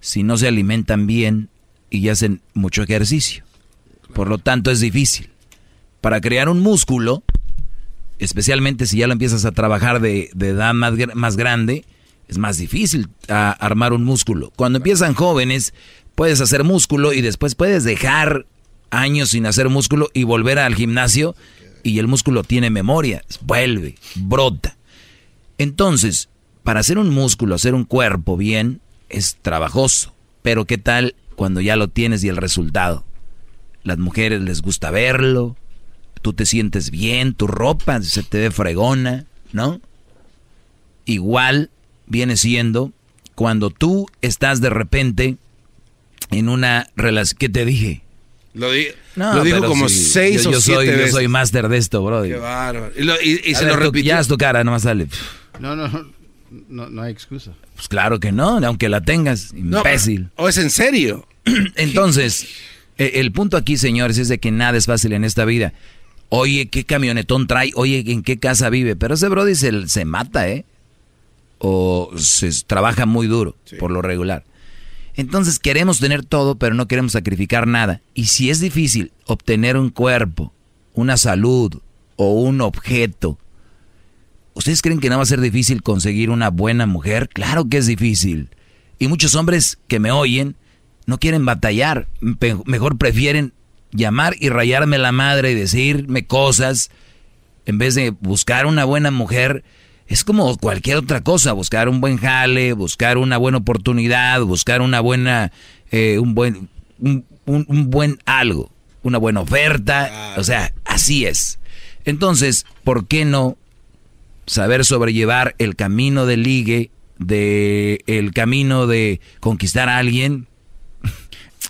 si no se alimentan bien y hacen mucho ejercicio. Por lo tanto, es difícil. Para crear un músculo, especialmente si ya lo empiezas a trabajar de, de edad más, más grande, es más difícil a- armar un músculo. Cuando empiezan jóvenes, puedes hacer músculo y después puedes dejar años sin hacer músculo y volver al gimnasio y el músculo tiene memoria, vuelve, brota. Entonces, para hacer un músculo, hacer un cuerpo bien, es trabajoso. Pero ¿qué tal cuando ya lo tienes y el resultado? Las mujeres les gusta verlo, tú te sientes bien, tu ropa se te ve fregona, ¿no? Igual viene siendo cuando tú estás de repente en una relación... ¿Qué te dije? Lo, di- No, lo dijo pero como sí, seis yo, o siete soy, veces. Yo soy máster de esto, bro. Qué bárbaro. Y, lo- y- se ver, lo repitió. Ya es tu cara, nomás sale. No, no, no, no hay excusa. Pues claro que no, aunque la tengas, No, imbécil. ¿O es en serio? Entonces, eh, el punto aquí, señores, es de que nada es fácil en esta vida. Oye, ¿qué camionetón trae? Oye, ¿en qué casa vive? Pero ese Brody se, se mata, ¿eh? O se trabaja muy duro, por lo regular. Entonces queremos tener todo, pero no queremos sacrificar nada. Y si es difícil obtener un cuerpo, una salud o un objeto, ¿ustedes creen que no va a ser difícil conseguir una buena mujer? Claro que es difícil. Y muchos hombres que me oyen no quieren batallar, mejor prefieren llamar y rayarme la madre y decirme cosas en vez de buscar una buena mujer. Es como cualquier otra cosa, buscar un buen jale, buscar una buena oportunidad, buscar una buena, eh, un buen, un, un- un buen algo, una buena oferta. O sea, así es. Entonces, ¿por qué no saber sobrellevar el camino de ligue, de el camino de conquistar a alguien?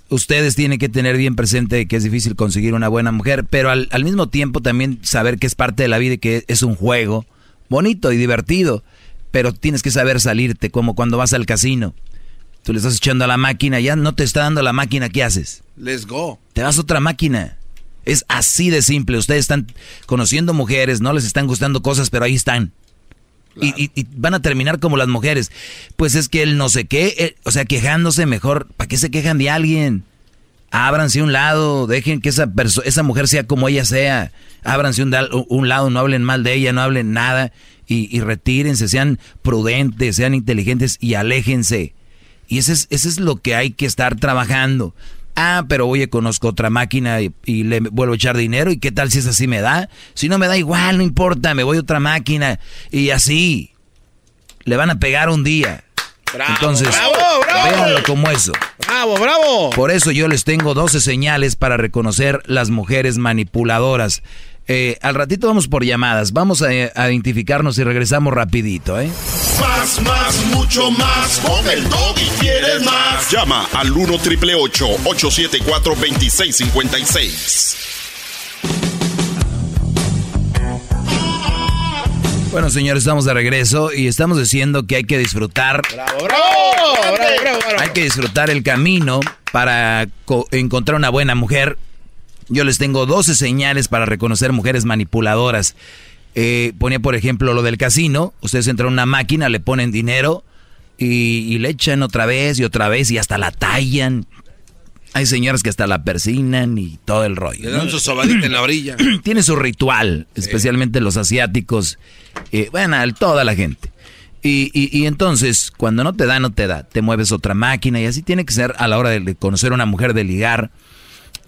Ustedes tienen que tener bien presente que es difícil conseguir una buena mujer, pero al, al mismo tiempo también saber que es parte de la vida y que es un juego bonito y divertido, pero tienes que saber salirte, como cuando vas al casino. Tú le estás echando a la máquina, ya no te está dando la máquina, ¿qué haces? Let's go. Te vas a otra máquina. Es así de simple. Ustedes están conociendo mujeres, no les están gustando cosas, pero ahí están. Y, y- y van a terminar como las mujeres. Pues es que él no sé qué, eh, o sea, quejándose mejor. ¿Para qué se quejan de alguien? Ábranse un lado, dejen que esa, esa mujer sea como ella sea. Ábranse un, un lado, no hablen mal de ella, no hablen nada. Y, y retírense, sean prudentes, sean inteligentes y aléjense. Y ese es, ese es lo que hay que estar trabajando. Ah, pero oye, conozco otra máquina y, y le vuelvo a echar dinero. ¿Y qué tal si es así me da? Si no me da igual, no importa, me voy a otra máquina. Y así. Le van a pegar un día. Bravo, Entonces, bravo, bravo. véanlo como eso. ¡Bravo, bravo! Por eso yo les tengo 12 señales para reconocer las mujeres manipuladoras. Eh, al ratito vamos por llamadas. Vamos a, a, identificarnos y regresamos rapidito, ¿eh? Más, más, mucho más. Con el y quieres más. Llama al 1 triple 874 2656. Bueno, señores, estamos de regreso y estamos diciendo que hay que disfrutar. ¡Bravo, bravo! ¡Bravo, bravo, Hay que disfrutar el camino para encontrar una buena mujer. Yo les tengo 12 señales para reconocer mujeres manipuladoras. Eh, ponía, por ejemplo, lo del casino. Ustedes entran a una máquina, le ponen dinero y, y, le echan otra vez y otra vez y hasta la tallan. Hay señoras que hasta la persinan y todo el rollo. Le dan ¿no? su sobadita en la orilla. Tiene su ritual, especialmente los asiáticos. Eh, bueno, toda la gente. Y, y, y, entonces, cuando no te da, no te da. Te mueves otra máquina y así tiene que ser a la hora de conocer a una mujer, de ligar.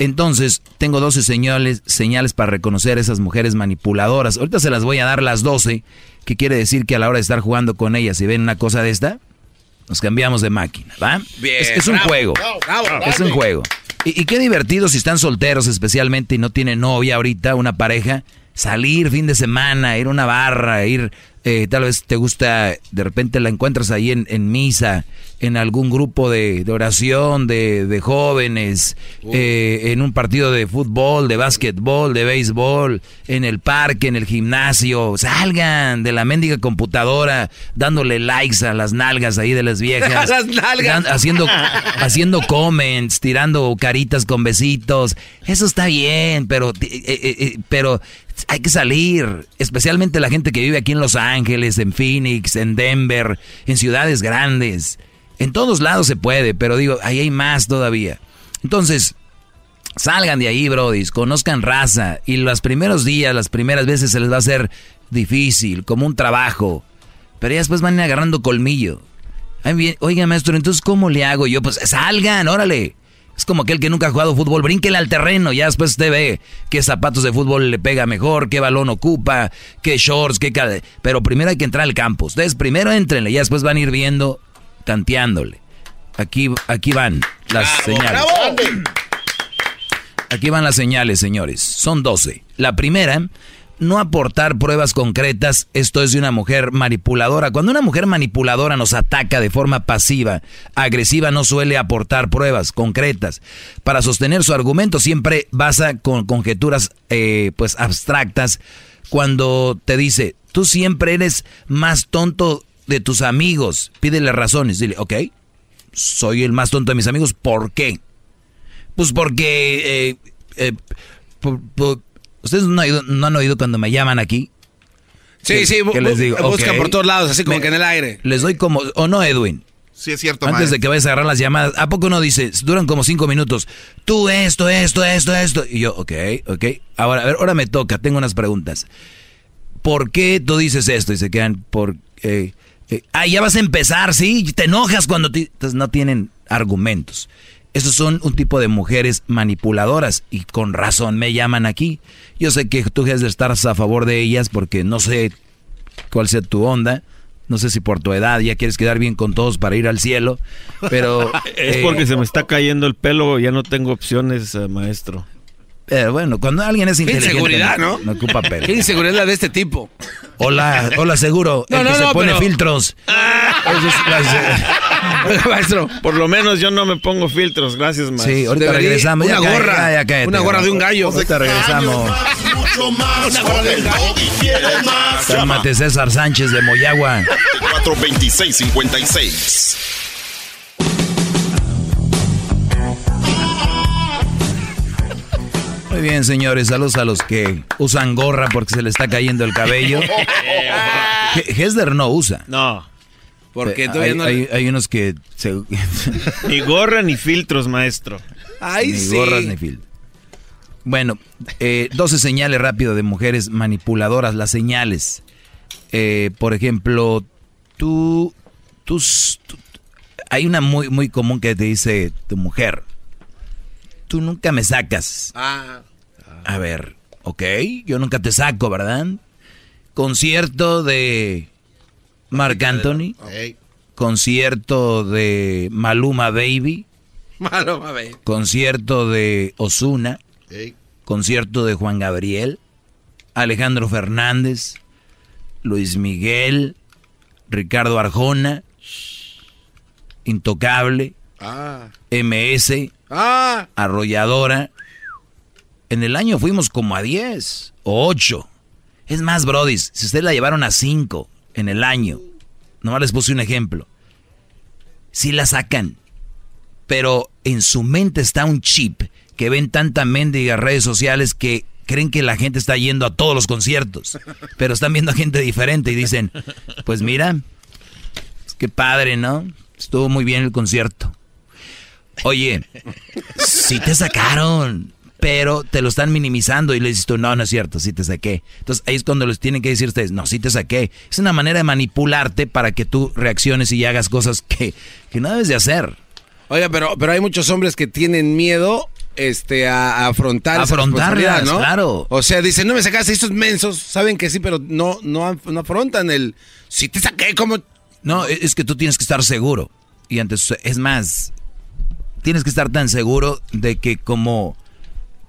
Entonces, tengo 12 señales, señales para reconocer esas mujeres manipuladoras. Ahorita se las voy a dar las 12, que quiere decir que a la hora de estar jugando con ellas, si ven una cosa de esta, nos cambiamos de máquina, ¿va? Bien, es, es un bravo, juego. bravo, bravo, es un juego. Y, y, qué divertido si están solteros especialmente y no tienen novia ahorita, una pareja, salir fin de semana, ir a una barra, ir, eh, tal vez te gusta, de repente la encuentras ahí en, en misa, en algún grupo de, de oración de, de jóvenes, eh, en un partido de fútbol, de básquetbol, de béisbol, en el parque, en el gimnasio, salgan de la mendiga computadora dándole likes a las nalgas ahí de las viejas, las nalgas. haciendo, haciendo comments, tirando caritas con besitos, eso está bien, pero, eh, eh, pero hay que salir, especialmente la gente que vive aquí en Los Ángeles, en Phoenix, en Denver, en ciudades grandes. En todos lados se puede, pero digo, ahí hay más todavía. Entonces, salgan de ahí, brodis, conozcan raza. Y los primeros días, las primeras veces se les va a hacer difícil, como un trabajo. Pero ya después van agarrando colmillo. Oiga, maestro, entonces, ¿cómo le hago yo? Pues salgan, órale. Es como aquel que nunca ha jugado fútbol, brínquele al terreno, ya después usted ve qué zapatos de fútbol le pega mejor, qué balón ocupa, qué shorts, qué... Pero primero hay que entrar al campo. Ustedes primero entrenle, ya después van a ir viendo tanteándole. Aquí, aquí van las bravo, señales. Bravo. Aquí van las señales, señores. Son 12. La primera, no aportar pruebas concretas. Esto es de una mujer manipuladora. Cuando una mujer manipuladora nos ataca de forma pasiva, agresiva, no suele aportar pruebas concretas. Para sostener su argumento siempre basa con conjeturas eh, pues abstractas. Cuando te dice, tú siempre eres más tonto de tus amigos. Pídele razones. Dile, ok, soy el más tonto de mis amigos. ¿Por qué? Pues porque... Eh, eh, ¿Ustedes no, oído, no, han oído cuando me llaman aquí? Sí, sí, que les digo, buscan okay, por todos lados, así como me, que en el aire. Les doy como... ¿O no, Edwin? Sí, es cierto, Antes maestro. de que vayas a agarrar las llamadas, ¿a poco no dice? Duran como cinco minutos. Tú esto, esto, esto, esto. Y yo, ok, ok. Ahora, a ver, ahora me toca, tengo unas preguntas. ¿Por qué tú dices esto? Y se quedan por... Eh, eh, ah, ya vas a empezar, ¿sí? Te enojas cuando... Te... Entonces no tienen argumentos. Esos son un tipo de mujeres manipuladoras y con razón me llaman aquí. Yo sé que tú debes de estar a favor de ellas porque no sé cuál sea tu onda. No sé si por tu edad ya quieres quedar bien con todos para ir al cielo, pero... es eh, porque se me está cayendo el pelo, ya no tengo opciones, uh, maestro. Pero bueno, cuando alguien es Qué inteligente... inseguridad, ¿no? No ocupa pelo. Qué inseguridad de este tipo. Hola, hola, seguro. No, el no, que se no, pone pero- filtros. Eso es la- Maestro. Por lo menos yo no me pongo filtros, gracias, maestro. Sí, ahorita Debería- regresamos. una Ya gorra, ya una gorra de un gallo. Ahorita regresamos. Mucho más. Con el y quieres más. Llama Cálmate, César Sánchez de Moyagua. 42656. Muy bien, señores. Saludos a los que usan gorra porque se le está cayendo el cabello. He- Hesder no usa. No, Porque todavía hay, no. hay- hay unos que se... ni gorra ni filtros, maestro. Ay, ni sí. gorras ni fil. Bueno, eh, 12 señales rápido de mujeres manipuladoras. Las señales. Eh, por ejemplo, tú, tú, tú- Hay una muy, muy común que te dice tu mujer. Tú nunca me sacas. Ah, A ver, ok, yo nunca te saco, ¿verdad? Concierto de Marc Anthony. Concierto de Maluma Baby. malo, a ver. Concierto de Osuna. Concierto de Juan Gabriel. Alejandro Fernández, Luis Miguel, Ricardo Arjona, Intocable, Ah. MS, Ah. Arrolladora. En el año fuimos como a 10 o 8. Es más, Brody, si ustedes la llevaron a 5 en el año, nomás les puse un ejemplo. Si la sacan, pero en su mente está un chip que ven tanta mendiga redes sociales que creen que la gente está yendo a todos los conciertos, pero están viendo a gente diferente y dicen, pues mira, es que padre, ¿no? Estuvo muy bien el concierto. Oye, sí te sacaron, pero te lo están minimizando y le dices tú, no, no es cierto, sí te saqué. Entonces ahí es cuando les tienen que decir ustedes, no, sí te saqué. Es una manera de manipularte para que tú reacciones y hagas cosas que, que no debes de hacer. Oiga, pero, pero hay muchos hombres que tienen miedo este, a, a afrontar esa Afrontarlas, ¿no? claro. O sea, dicen, no me sacaste, estos mensos saben que sí, pero no, no, no afrontan el, si te saqué, como... No, e, es que tú tienes que estar seguro. Y antes, es más, tienes que estar tan seguro de que como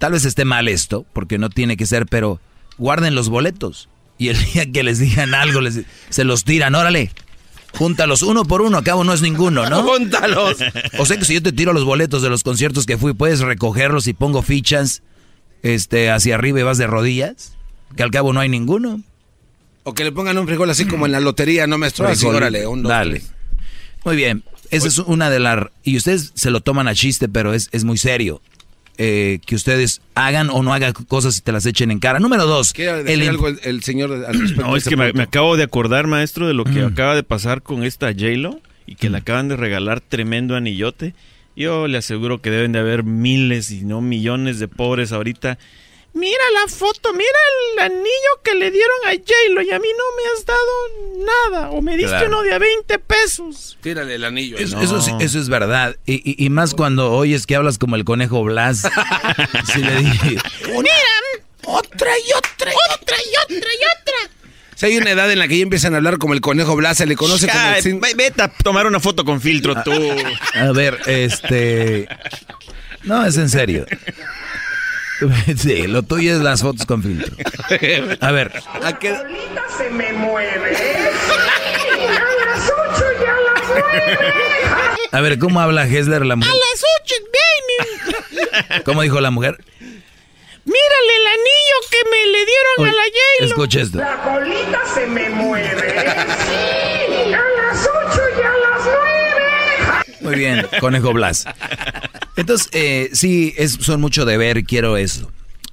tal vez esté mal esto, porque no tiene que ser, pero guarden los boletos. Y el día que les digan algo, les, se los tiran, órale. Júntalos uno por uno, a cabo no es ninguno, ¿no? Júntalos. O sea que si yo te tiro los boletos de los conciertos que fui, puedes recogerlos y pongo fichas este, hacia arriba y vas de rodillas, que al cabo no hay ninguno. O que le pongan un frijol así como en la lotería, no me estoy así, órale, un, dos, Dale. tres. Muy bien. Esa es una de las... Y ustedes se lo toman a chiste, pero es, es muy serio. Eh, que ustedes hagan o no hagan cosas y te las echen en cara. Número dos. ¿Quiere decir el algo el, el señor al respecto No, es que me, acabo de acordar, maestro, de lo que acaba de pasar con esta J-Lo y que le acaban de regalar tremendo anillote. Yo le aseguro que deben de haber miles y no millones de pobres ahorita. Mira la foto, mira el anillo que le dieron a J-Lo y a mí no me has dado nada. O me diste Claro. uno de a 20 pesos. Tírale el anillo. Eso, No. eso, sí- eso es verdad. Y, y- y más cuando oyes que hablas como el conejo Blas. sí le dije. Mira, otra y otra y otra y otra y otra. Si hay una edad en la que ya empiezan a hablar como el conejo Blas, se le conoce como el... Vete a tomar una foto con filtro tú. A ver, este. No, es en serio. Sí, lo tuyo es las fotos con filtro. A ver, ¿a qué- se me mueve. A las ocho y a las nueve. a ver, ¿cómo habla Hessler la A mujer? las ocho, baby. ¿Cómo dijo la mujer? Mírale el anillo que me le dieron a la J-Lo. escucha esto. La colita se me mueve. Sí, a las ocho y a las nueve. Muy bien, conejo Blas. Entonces, eh, sí, es, son mucho de ver, quiero eso.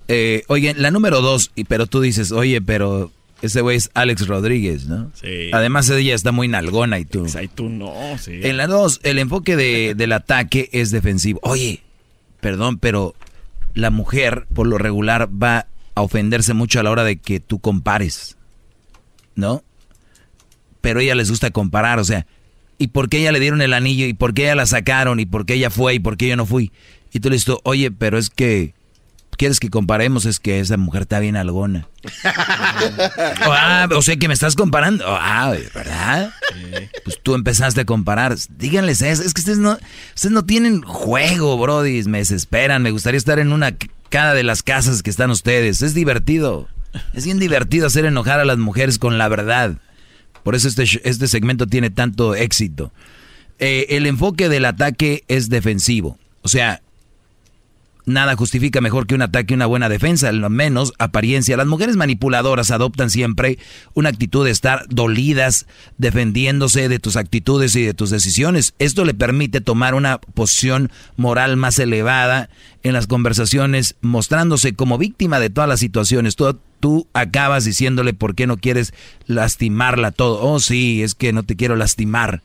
Eh, oye, la número dos, y, pero tú dices, oye, pero ese güey es Alex Rodríguez, ¿no? Sí. Además, ella está muy nalgona y tú. Ay, tú no, sí. En la dos, el enfoque de- del ataque es defensivo. Oye, perdón, pero la mujer, por lo regular, va a ofenderse mucho a la hora de que tú compares. ¿No? Pero a ella les gusta comparar, o sea, ¿y por qué ella le dieron el anillo? ¿Y por qué ella la sacaron? ¿Y por qué ella fue? ¿Y por qué yo no fui? Y tú le dices, oye, pero es que, ¿quieres que comparemos? Es que esa mujer está bien algona. O, ah, o sea que me estás comparando. Ah, ¿verdad? Pues tú empezaste a comparar. Díganles eso. Es que ustedes no, ustedes no tienen juego, Brody. Me desesperan. Me gustaría estar en una cada de las casas que están ustedes. Es divertido. Es bien divertido hacer enojar a las mujeres con la verdad. Por eso este, este segmento tiene tanto éxito. Eh, el enfoque del ataque es defensivo. O sea, Nada justifica mejor que un ataque y una buena defensa, lo menos apariencia. Las mujeres manipuladoras adoptan siempre una actitud de estar dolidas, defendiéndose de tus actitudes y de tus decisiones. Esto le permite tomar una posición moral más elevada en las conversaciones, mostrándose como víctima de todas las situaciones. Tú, tú acabas diciéndole por qué no quieres lastimarla todo. Oh, sí, es que no te quiero lastimar.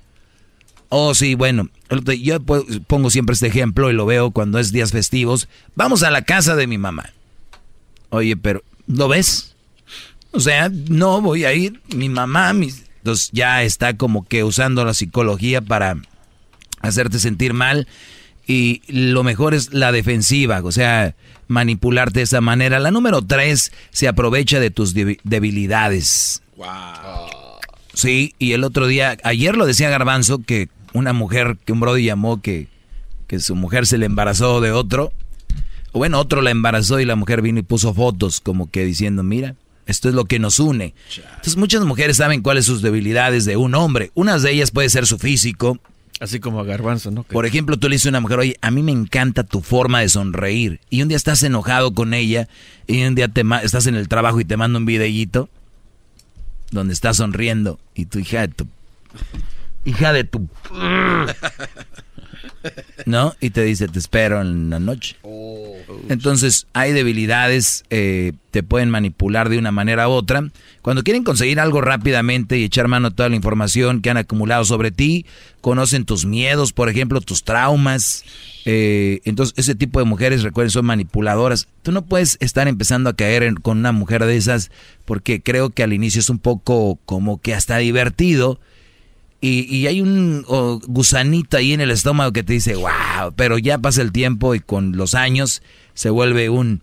Oh, sí, bueno, yo pu- pongo siempre este ejemplo y lo veo cuando es días festivos. Vamos a la casa de mi mamá. Oye, pero, ¿lo ves? O sea, no voy a ir. Mi mamá, mis... entonces ya está como que usando la psicología para hacerte sentir mal. Y lo mejor es la defensiva, o sea, manipularte de esa manera. La número tres se aprovecha de tus debi- debilidades. Sí, y el otro día, ayer lo decía Garbanzo, que una mujer, que un brody llamó que, que su mujer se le embarazó de otro. O bueno, otro la embarazó y la mujer vino y puso fotos como que diciendo, mira, Esto es lo que nos une. Entonces muchas mujeres saben cuáles son sus debilidades de un hombre. Unas de ellas puede ser su físico. Así como a Garbanzo, ¿no? Por ejemplo, tú le dices a una mujer, oye, a mí me encanta tu forma de sonreír. Y un día estás enojado con ella y un día te estás en el trabajo y te manda un videíto donde estás sonriendo y tu hija de tu... Hija de tu... ¿No? Y te dice, te espero en la noche. Oh. Entonces, hay debilidades, eh, te pueden manipular de una manera u otra. Cuando quieren conseguir algo rápidamente y echar mano a toda la información que han acumulado sobre ti, conocen tus miedos, por ejemplo, tus traumas. Eh, entonces, ese tipo de mujeres, recuerden, son manipuladoras. Tú no puedes estar empezando a caer con una mujer de esas porque creo que al inicio es un poco como que hasta divertido y, hay un gusanito ahí en el estómago que te dice, wow, pero ya pasa el tiempo y con los años se vuelve un,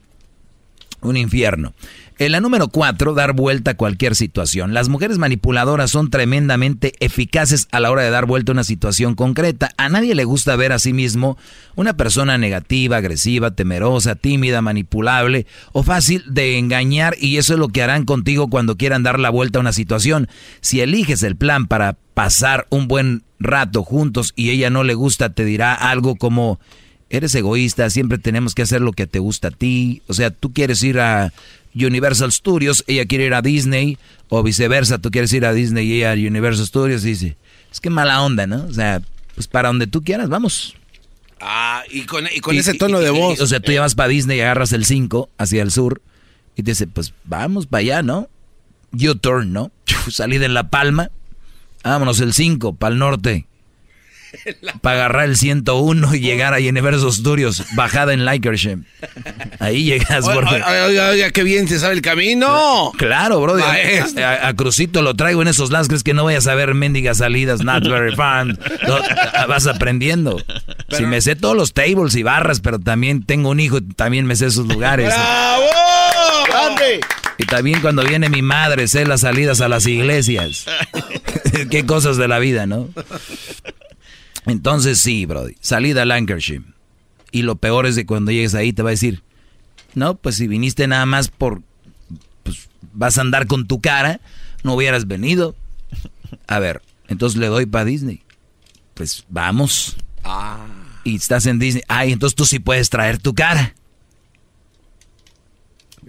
un infierno. En la número cuatro, dar vuelta a cualquier situación. Las mujeres manipuladoras son tremendamente eficaces a la hora de dar vuelta a una situación concreta. A nadie le gusta ver a sí mismo una persona negativa, agresiva, temerosa, tímida, manipulable o fácil de engañar y eso es lo que harán contigo cuando quieran dar la vuelta a una situación. Si eliges el plan para pasar un buen rato juntos y ella no le gusta, te dirá algo como eres egoísta, siempre tenemos que hacer lo que te gusta a ti. O sea, tú quieres ir a Universal Studios, ella quiere ir a Disney, o viceversa, tú quieres ir a Disney y ella a Universal Studios, y dice, es que mala onda, ¿no? O sea, pues para donde tú quieras, vamos. Ah, y con, ese tono de voz. o sea, tú llevas para Disney y agarras el 5 hacia el sur, y te dice, pues vamos para allá, ¿no? U-turn, ¿no? Salí de La Palma, vámonos el 5 para el norte para agarrar el 101 y llegar a Universal Studios, bajada en Likersham. Ahí llegas, oiga, oiga, oiga, qué bien se sabe el camino. Claro, bro. A, Crucito lo traigo en esos lascres que no vayas a ver mendigas salidas, not very fun. vas aprendiendo. Si me sé todos los tables y barras, pero también tengo un hijo, también me sé esos lugares. ¡Bravo! ¡Grande! Y también cuando viene mi madre, sé las salidas a las iglesias. Qué cosas de la vida, ¿no? Entonces sí, Brody, salida a Lancashire. Y lo peor es que cuando llegues ahí te va a decir, no, pues si viniste nada más por, pues vas a andar con tu cara, no hubieras venido. A ver, entonces le doy para Disney. Pues vamos. Ah. Y estás en Disney. Ay, entonces tú sí puedes traer tu cara.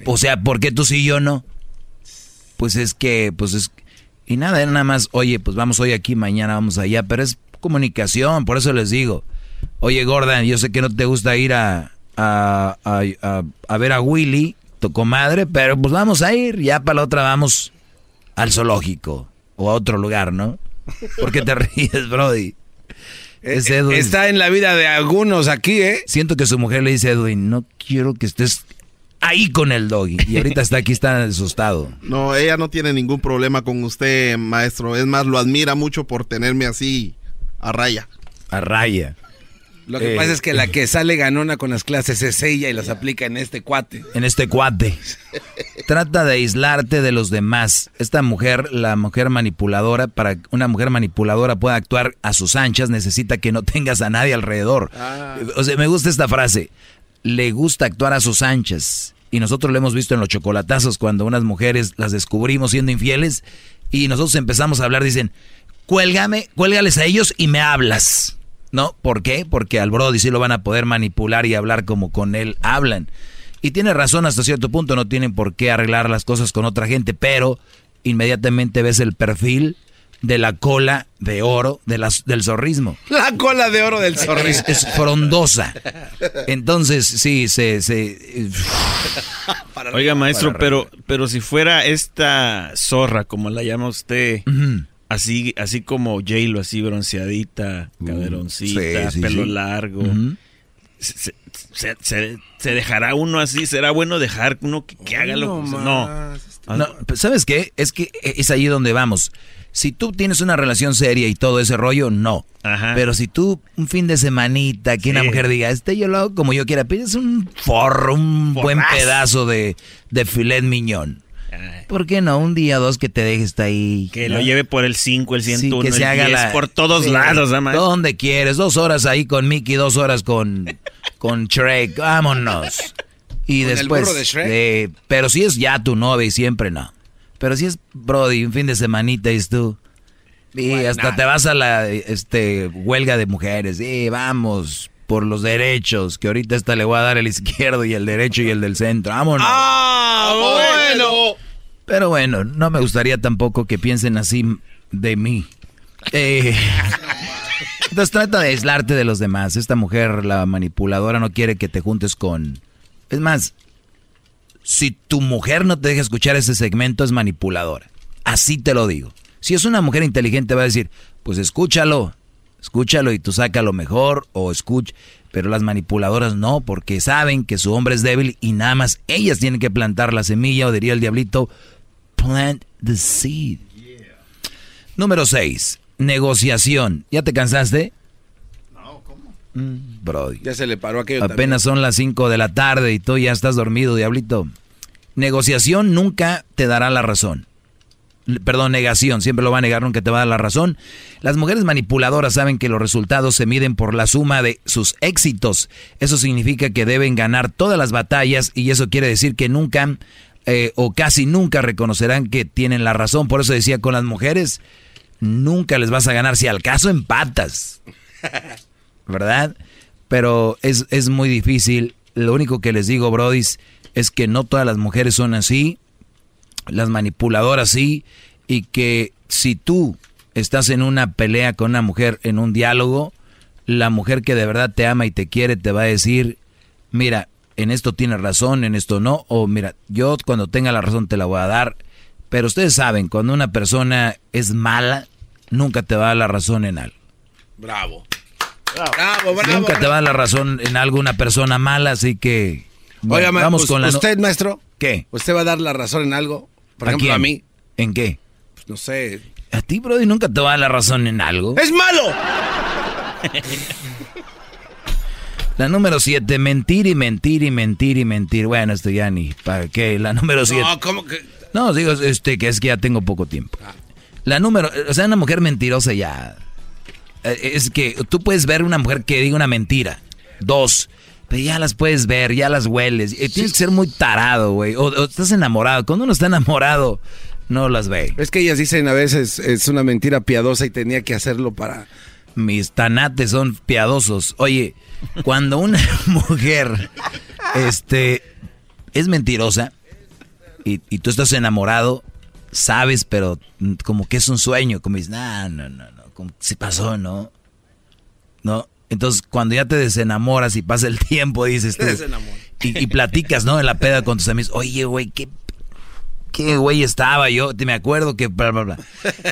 O sea, ¿por qué tú sí y yo no? Pues es que, pues es... Y nada, era nada más, oye, pues vamos hoy aquí, mañana vamos allá, pero es comunicación, por eso les digo. Oye, Gordon, yo sé que no te gusta ir a, a, a, ver a Willy, tu comadre, pero pues vamos a ir, ya para la otra vamos al zoológico o a otro lugar, ¿no? ¿Por qué te ríes, Brody? Es eh, Edwin. Está en la vida de algunos aquí, ¿eh? Siento que su mujer le dice a Edwin, no quiero que estés ahí con el doggy. Y ahorita está aquí, está asustado. No, ella no tiene ningún problema con usted, maestro. Es más, lo admira mucho por tenerme así a raya. A raya. Lo que pasa es que la que sale ganona con las clases es ella y las aplica en este cuate. En este cuate. Trata de aislarte de los demás. Esta mujer, la mujer manipuladora, para que una mujer manipuladora pueda actuar a sus anchas, necesita que no tengas a nadie alrededor. Ah. O sea, me gusta esta frase. Le gusta actuar a sus anchas. Y nosotros lo hemos visto en los chocolatazos cuando unas mujeres las descubrimos siendo infieles y nosotros empezamos a hablar, dicen, cuélgame, cuélgales a ellos y me hablas. ¿No? ¿Por qué? Porque al Brody sí lo van a poder manipular y hablar como con él hablan. Y tiene razón hasta cierto punto, no tienen por qué arreglar las cosas con otra gente, pero inmediatamente ves el perfil de la cola de oro de las, del zorrismo. La cola de oro del zorrismo. Es, frondosa. Entonces, sí, se... se Oiga, maestro, pero, pero si fuera esta zorra, como la llama usted, Así, así como J-Lo, así bronceadita, mm, caderoncita, pelo largo. se, dejará uno así? ¿Será bueno dejar uno que, haga lo que... No. no. ¿Sabes qué? Es que es ahí donde vamos. Si tú tienes una relación seria y todo ese rollo, no. Pero si tú un fin de semanita que una mujer diga, este yo lo hago como yo quiera, pides un forro, un buen pedazo de, de filet miñón. ¿Por qué no? Un día o dos que te dejes ahí. Que lo lleve por el 5, el 101, que se haga 10, por todos lados, además. Donde quieres, dos horas ahí con Mickey, dos horas con, con Shrek, vámonos. Y ¿Con el después, burro de Shrek? eh, pero si es ya tu novia y siempre no. Pero si es Brody, un fin de semanita y tú. Y hasta te vas a la este, huelga de mujeres. Y vamos por los derechos, que ahorita esta le voy a dar el izquierdo y el derecho y el del centro. Vámonos. ¡Ah, bueno! Pero bueno, no me gustaría tampoco que piensen así de mí. Eh, entonces trata de aislarte de los demás. Esta mujer, la manipuladora, no quiere que te juntes con... Es más, si tu mujer no te deja escuchar ese segmento, es manipuladora. Así te lo digo. Si es una mujer inteligente, va a decir, pues escúchalo, escúchalo y tú saca lo mejor o escucha. Pero las manipuladoras no, porque saben que su hombre es débil y nada más ellas tienen que plantar la semilla o diría el diablito, plant the seed. Número 6. Negociación. ¿Ya te cansaste? No, ¿cómo? Brody. Ya se le paró aquello Apenas son las 5 de la tarde y tú ya estás dormido, diablito. Negociación nunca te dará la razón. Perdón, negación, siempre lo va a negar, nunca te va a dar la razón. Las mujeres manipuladoras saben que los resultados se miden por la suma de sus éxitos. Eso significa que deben ganar todas las batallas y eso quiere decir que nunca eh, o casi nunca reconocerán que tienen la razón. Por eso decía con las mujeres, nunca les vas a ganar si al caso empatas. ¿verdad? Pero es, es muy difícil. Lo único que les digo, Brodis, es que no todas las mujeres son así, las manipuladoras sí, y que si tú estás en una pelea con una mujer, en un diálogo, la mujer que de verdad te ama y te quiere te va a decir, mira, en esto tienes razón, en esto no, o mira, yo cuando tenga la razón te la voy a dar. Pero ustedes saben, cuando una persona es mala, nunca te va a dar la razón en algo. Bravo. Bravo, bravo. Nunca te va a dar la razón en algo una persona mala, así que bueno, Oiga, ma- vamos us- con la usted, maestro. ¿Qué? ¿Usted va a dar la razón en algo? Por ¿A ejemplo, quién? a mí. ¿En qué? Pues, no sé. A ti, Brody, nunca te va a dar la razón en algo. ¡Es malo! La número 7, mentir y mentir y mentir y mentir. Bueno, esto ya ni para qué. La número 7. No, ¿cómo que? No, digo este que es que ya tengo poco tiempo. La número, o sea, una mujer mentirosa ya. eh, Es que tú puedes ver una mujer que diga una mentira. Dos. Pero ya las puedes ver, ya las hueles. Eh, Tienes que ser muy tarado, güey. O, o estás enamorado. Cuando uno está enamorado, no las ve. Es que ellas dicen a veces es una mentira piadosa y tenía que hacerlo para... Mis tanates son piadosos. Oye, cuando una mujer este, es mentirosa y, y tú estás enamorado, sabes, pero como que es un sueño. Como dices, no, no, no, no. Como se pasó, ¿no? ¿No? Entonces, cuando ya te desenamoras y pasa el tiempo, dices tú. Y, y platicas, ¿no? En la peda con tus amigos. Oye, güey, ¿qué, qué güey estaba yo? Te me acuerdo que bla, bla, bla.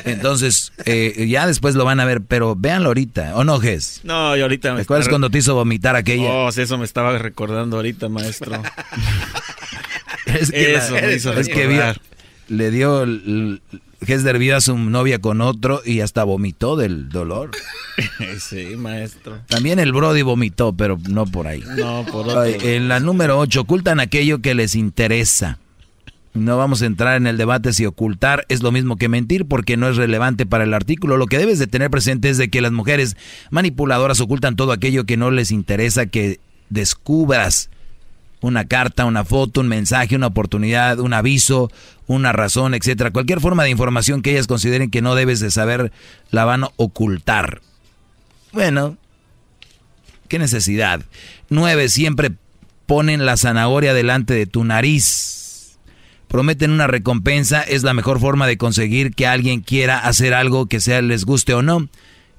Entonces, eh, ya después lo van a ver, pero véanlo ahorita. ¿O no, Ges? No, y ahorita me ¿Te acuerdas está- cuando te hizo vomitar aquella? Oh, sí, eso me estaba recordando ahorita, maestro. es que, eso me hizo es que vio, le dio, Hesder vio a su novia con otro y hasta vomitó del dolor. sí, maestro. También el Brody vomitó, pero no por ahí. No, por otro. En la número 8, ocultan aquello que les interesa. No vamos a entrar en el debate si ocultar es lo mismo que mentir porque no es relevante para el artículo. Lo que debes de tener presente es de que las mujeres manipuladoras ocultan todo aquello que no les interesa que descubras. Una carta, una foto, un mensaje, una oportunidad, un aviso, una razón, etcétera. Cualquier forma de información que ellas consideren que no debes de saber la van a ocultar. Bueno, ¿Qué necesidad? Nueve, siempre ponen la zanahoria delante de tu nariz. Prometen una recompensa, es la mejor forma de conseguir que alguien quiera hacer algo que sea les guste o no.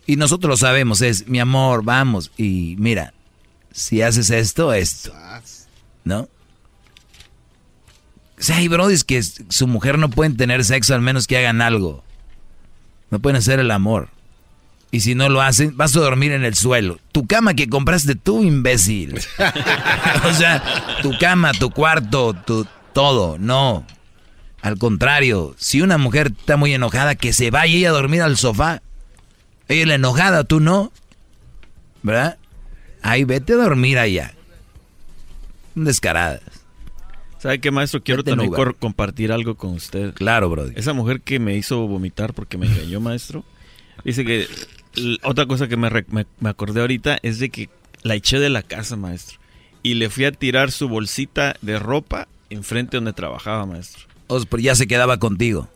Y nosotros lo sabemos, es mi amor, vamos. Y mira, si haces esto, esto. ¿No? O sea, hay brodis que su mujer no pueden tener sexo al menos que hagan algo. No pueden hacer el amor. Y si no lo hacen, vas a dormir en el suelo. Tu cama que compraste tú, imbécil. o sea, tu cama, tu cuarto, tu todo. No. Al contrario, si una mujer está muy enojada, que se vaya ella a dormir al sofá. Ella es la enojada, tú no. ¿Verdad? Ahí vete a dormir allá. Descaradas. ¿Sabe qué, maestro? Quiero también compartir algo con usted. Claro, brody. Esa mujer que me hizo vomitar porque me engañó, maestro. Dice que otra cosa que me, me, me acordé ahorita es de que la eché de la casa, maestro. y le fui a tirar su bolsita de ropa enfrente donde trabajaba, maestro. O sea, pero ya se quedaba contigo.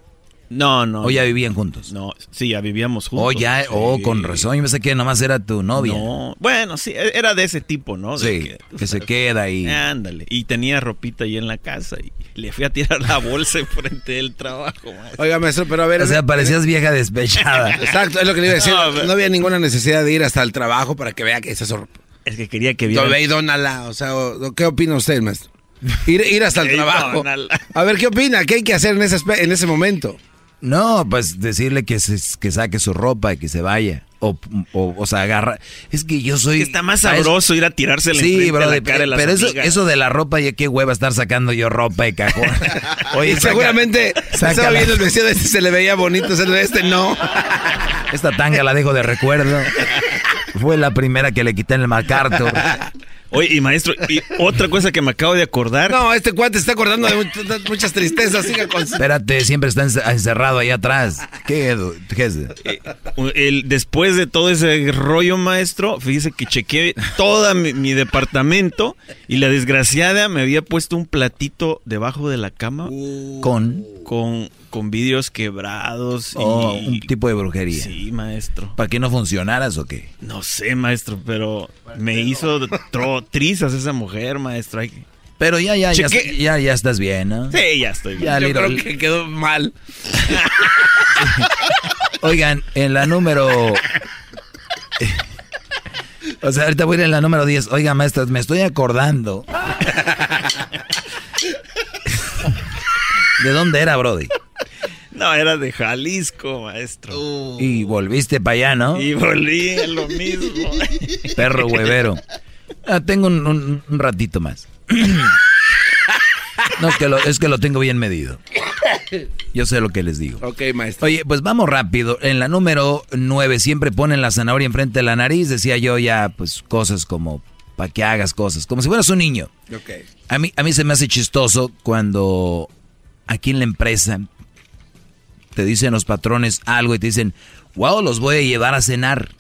No, no. ¿O ya vivían juntos? No, sí, ya vivíamos juntos. Oh, ya, oh, con razón. Yo pensé que nomás era tu novia. No, bueno, sí, e- era de ese tipo, ¿no? De Sí, que, se queda ahí. Ándale. Y tenía ropita ahí en la casa y le fui a tirar la bolsa enfrente del trabajo, maestro. Oiga, maestro, pero a ver. O sea, parecías vieja despechada. Exacto, es lo que le iba a decir. No, había ninguna necesidad de ir hasta el trabajo para que vea que esa sor... Es que quería que viera. Ve y dónala. O sea, o- ¿qué opina usted, maestro? Ir, ir hasta el trabajo. A ver, ¿qué opina? ¿Qué hay que hacer en ese, en ese momento? No, pues decirle que, se, que saque su ropa y que se vaya. O, o, o sea, agarra. Es que yo soy. Está más ¿sabes? sabroso ir a tirársela Sí, enfrente a bro, la cara de las pero eso, eso de la ropa, ya qué hueva estar sacando yo ropa de cajón. Oye, saca- seguramente estaba sácala. viendo el vestido de este, se le veía bonito, se le este no. Esta tanga la dejo de recuerdo. Fue la primera que le quité en el MacArthur. Oye, y maestro, y otra cosa que me acabo de acordar. No, este cuate está acordando de muchas, tristezas. Siga con... Espérate, siempre está ence- encerrado ahí atrás. ¿Qué, Edu? ¿Qué es? Eh, el, después de todo ese rollo, maestro, fíjese que chequeé todo mi, mi departamento y la desgraciada me había puesto un platito debajo de la cama Con. con, con vidrios quebrados. y- Oh, un tipo de brujería. Sí, maestro. ¿Para que no funcionaras o qué? No sé, maestro, pero me hizo tro- trizas esa mujer, maestro. Pero ya, ya, ya, Cheque- ya, ya estás bien, ¿no? Sí, ya estoy bien. Ya, Yo Little- creo que quedó mal. Oigan, en la número. O sea, ahorita voy a ir en la número 10. Oiga, maestras, me estoy acordando. ¿De dónde era, Brody? No, era de Jalisco, maestro. Y volviste para allá, ¿no? Y volví a lo mismo. Perro huevero. Ah, tengo un, un- un ratito más. No, es que, lo, es que lo tengo bien medido. Yo sé lo que les digo. Ok, maestro. Oye, pues vamos rápido. En la número 9 siempre ponen la zanahoria enfrente de la nariz. Decía yo ya, pues cosas como para que hagas cosas, como si fueras un niño. Ok. A mí, a mí se me hace chistoso cuando aquí en la empresa te dicen los patrones algo y te dicen, wow, los voy a llevar a cenar.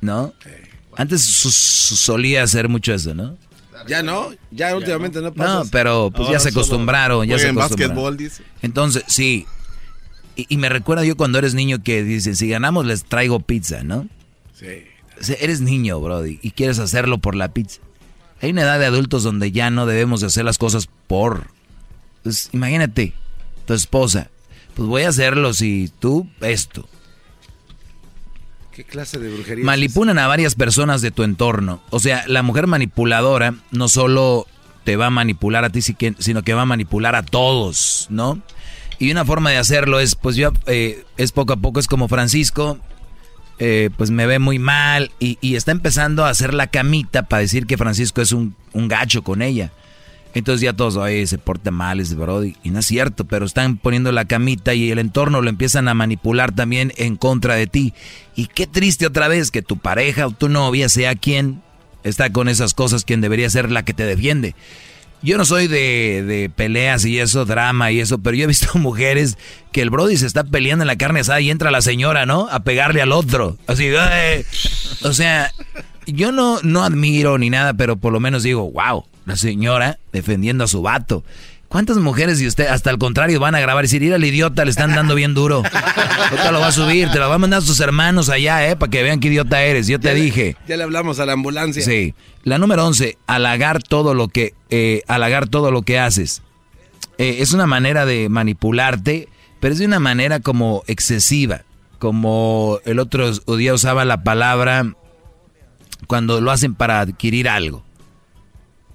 ¿No? Antes su- su- solía hacer mucho eso, ¿no? Ya no, ya últimamente no pasa. No, pero pues ya se acostumbraron, ya se acostumbraron. básquetbol, dice. Entonces, sí. Y, y me recuerda yo cuando eres niño que dicen, si ganamos les traigo pizza, ¿no? Sí. O sea, eres niño, Brody, y quieres hacerlo por la pizza. Hay una edad de adultos donde ya no debemos de hacer las cosas por... Pues, imagínate, tu esposa, pues voy a hacerlo si tú esto. ¿Qué clase de brujería? Manipulan a varias personas de tu entorno. O sea, la mujer manipuladora no solo te va a manipular a ti, sino que va a manipular a todos, ¿no? Y una forma de hacerlo es, pues yo, eh, es poco a poco, es como Francisco, eh, pues me ve muy mal y, y está empezando a hacer la camita para decir que Francisco es un, un gacho con ella. Entonces ya todos, oye, se porta mal ese Brody. Y no es cierto, pero están poniendo la camita y el entorno lo empiezan a manipular también en contra de ti. Y qué triste otra vez que tu pareja o tu novia sea quien está con esas cosas, quien debería ser la que te defiende. Yo no soy de, de peleas y eso, drama y eso, pero yo he visto mujeres que el Brody se está peleando en la carne asada y entra la señora, ¿no? A pegarle al otro. Así, "Ay". o sea, yo no, no admiro ni nada, pero por lo menos digo, wow, la señora defendiendo a su vato. ¿Cuántas mujeres y usted, hasta al contrario, van a grabar y decir, ir al idiota, le están dando bien duro? Ahorita lo va a subir, te lo va a mandar a sus hermanos allá, ¿eh? Para que vean qué idiota eres. Yo te Ya le- dije. Ya le hablamos a la ambulancia. Sí. La número 11, halagar todo lo que, eh, halagar todo lo que haces. Eh, es una manera de manipularte, pero es de una manera como excesiva. Como el otro día usaba la palabra cuando lo hacen para adquirir algo.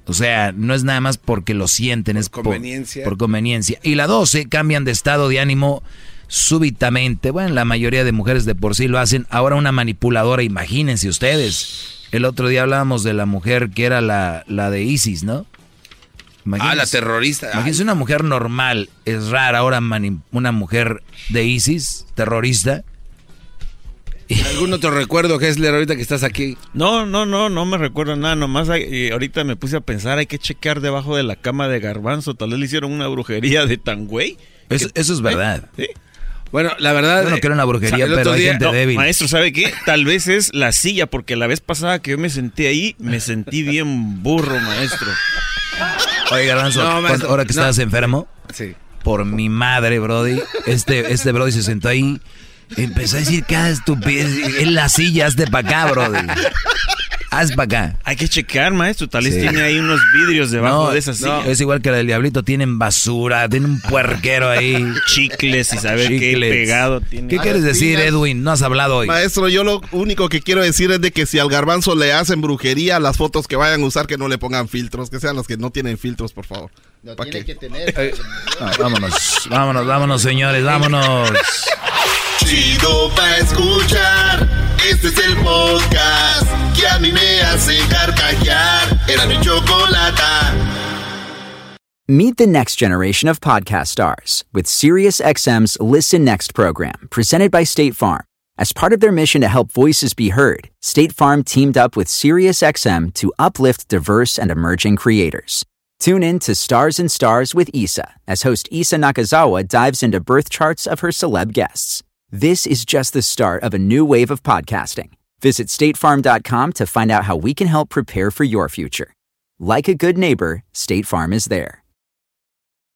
O sea, no es nada más porque lo sienten, es por- conveniencia. Por, conveniencia. Y la 12, cambian de estado de ánimo súbitamente. Bueno, la mayoría de mujeres de por sí lo hacen. Ahora una manipuladora, imagínense ustedes. El otro día hablábamos de la mujer que era la, la de ISIS, ¿no? Ah, la terrorista. Imagínense una mujer normal, es rara ahora una mujer de ISIS, terrorista. ¿Algún otro recuerdo, Hessler, ahorita que estás aquí? No, no, no, no me recuerdo nada. Nomás hay- y ahorita me puse a pensar, hay que chequear debajo de la cama de Garbanzo. Tal vez le hicieron una brujería de tan güey. Eso, eso es verdad. ¿Sí? Bueno, la verdad. Yo no creo en la brujería, pero hay día- gente no, débil. Maestro, ¿sabe qué? Tal vez es la silla, porque la vez pasada que yo me senté ahí, me sentí bien burro, maestro. Oye, Garbanzo, No, ¿cuándo- maestro, ahora que no. estabas enfermo, Sí. por mi madre, Brody, este, este Brody se sentó ahí, empezó a decir cada estupidez. En la silla, hazte para acá, Brody. Haz para acá. Hay que checar, maestro. Tal vez Sí. tiene ahí unos vidrios debajo de esa silla. Es igual que la del diablito, tienen basura, tienen un puerquero ahí. Chicles y saber qué pegado tiene. ¿Qué quieres decir, Edwin? No has hablado hoy. Maestro, yo lo único que quiero decir es de que si al garbanzo le hacen brujería, las fotos que vayan a usar que no le pongan filtros, que sean las que no tienen filtros, por favor. ¿Pa' tiene qué? que tener. Ah, vámonos, vámonos, vámonos, señores, vámonos. Chido pa' escuchar. Este es el podcast que a mí me hace carcajear. Era mi chocolata. Meet the next generation of podcast stars with SiriusXM's Listen Next program, presented by State Farm. As part of their mission to help voices be heard, State Farm teamed up with SiriusXM to uplift diverse and emerging creators. Tune in to Stars and Stars with Isa as host Isa Nakazawa dives into birth charts of her celeb guests. This is just the start of a new wave of podcasting. Visit statefarm.com to find out how we can help prepare for your future. Like a good neighbor, State Farm is there.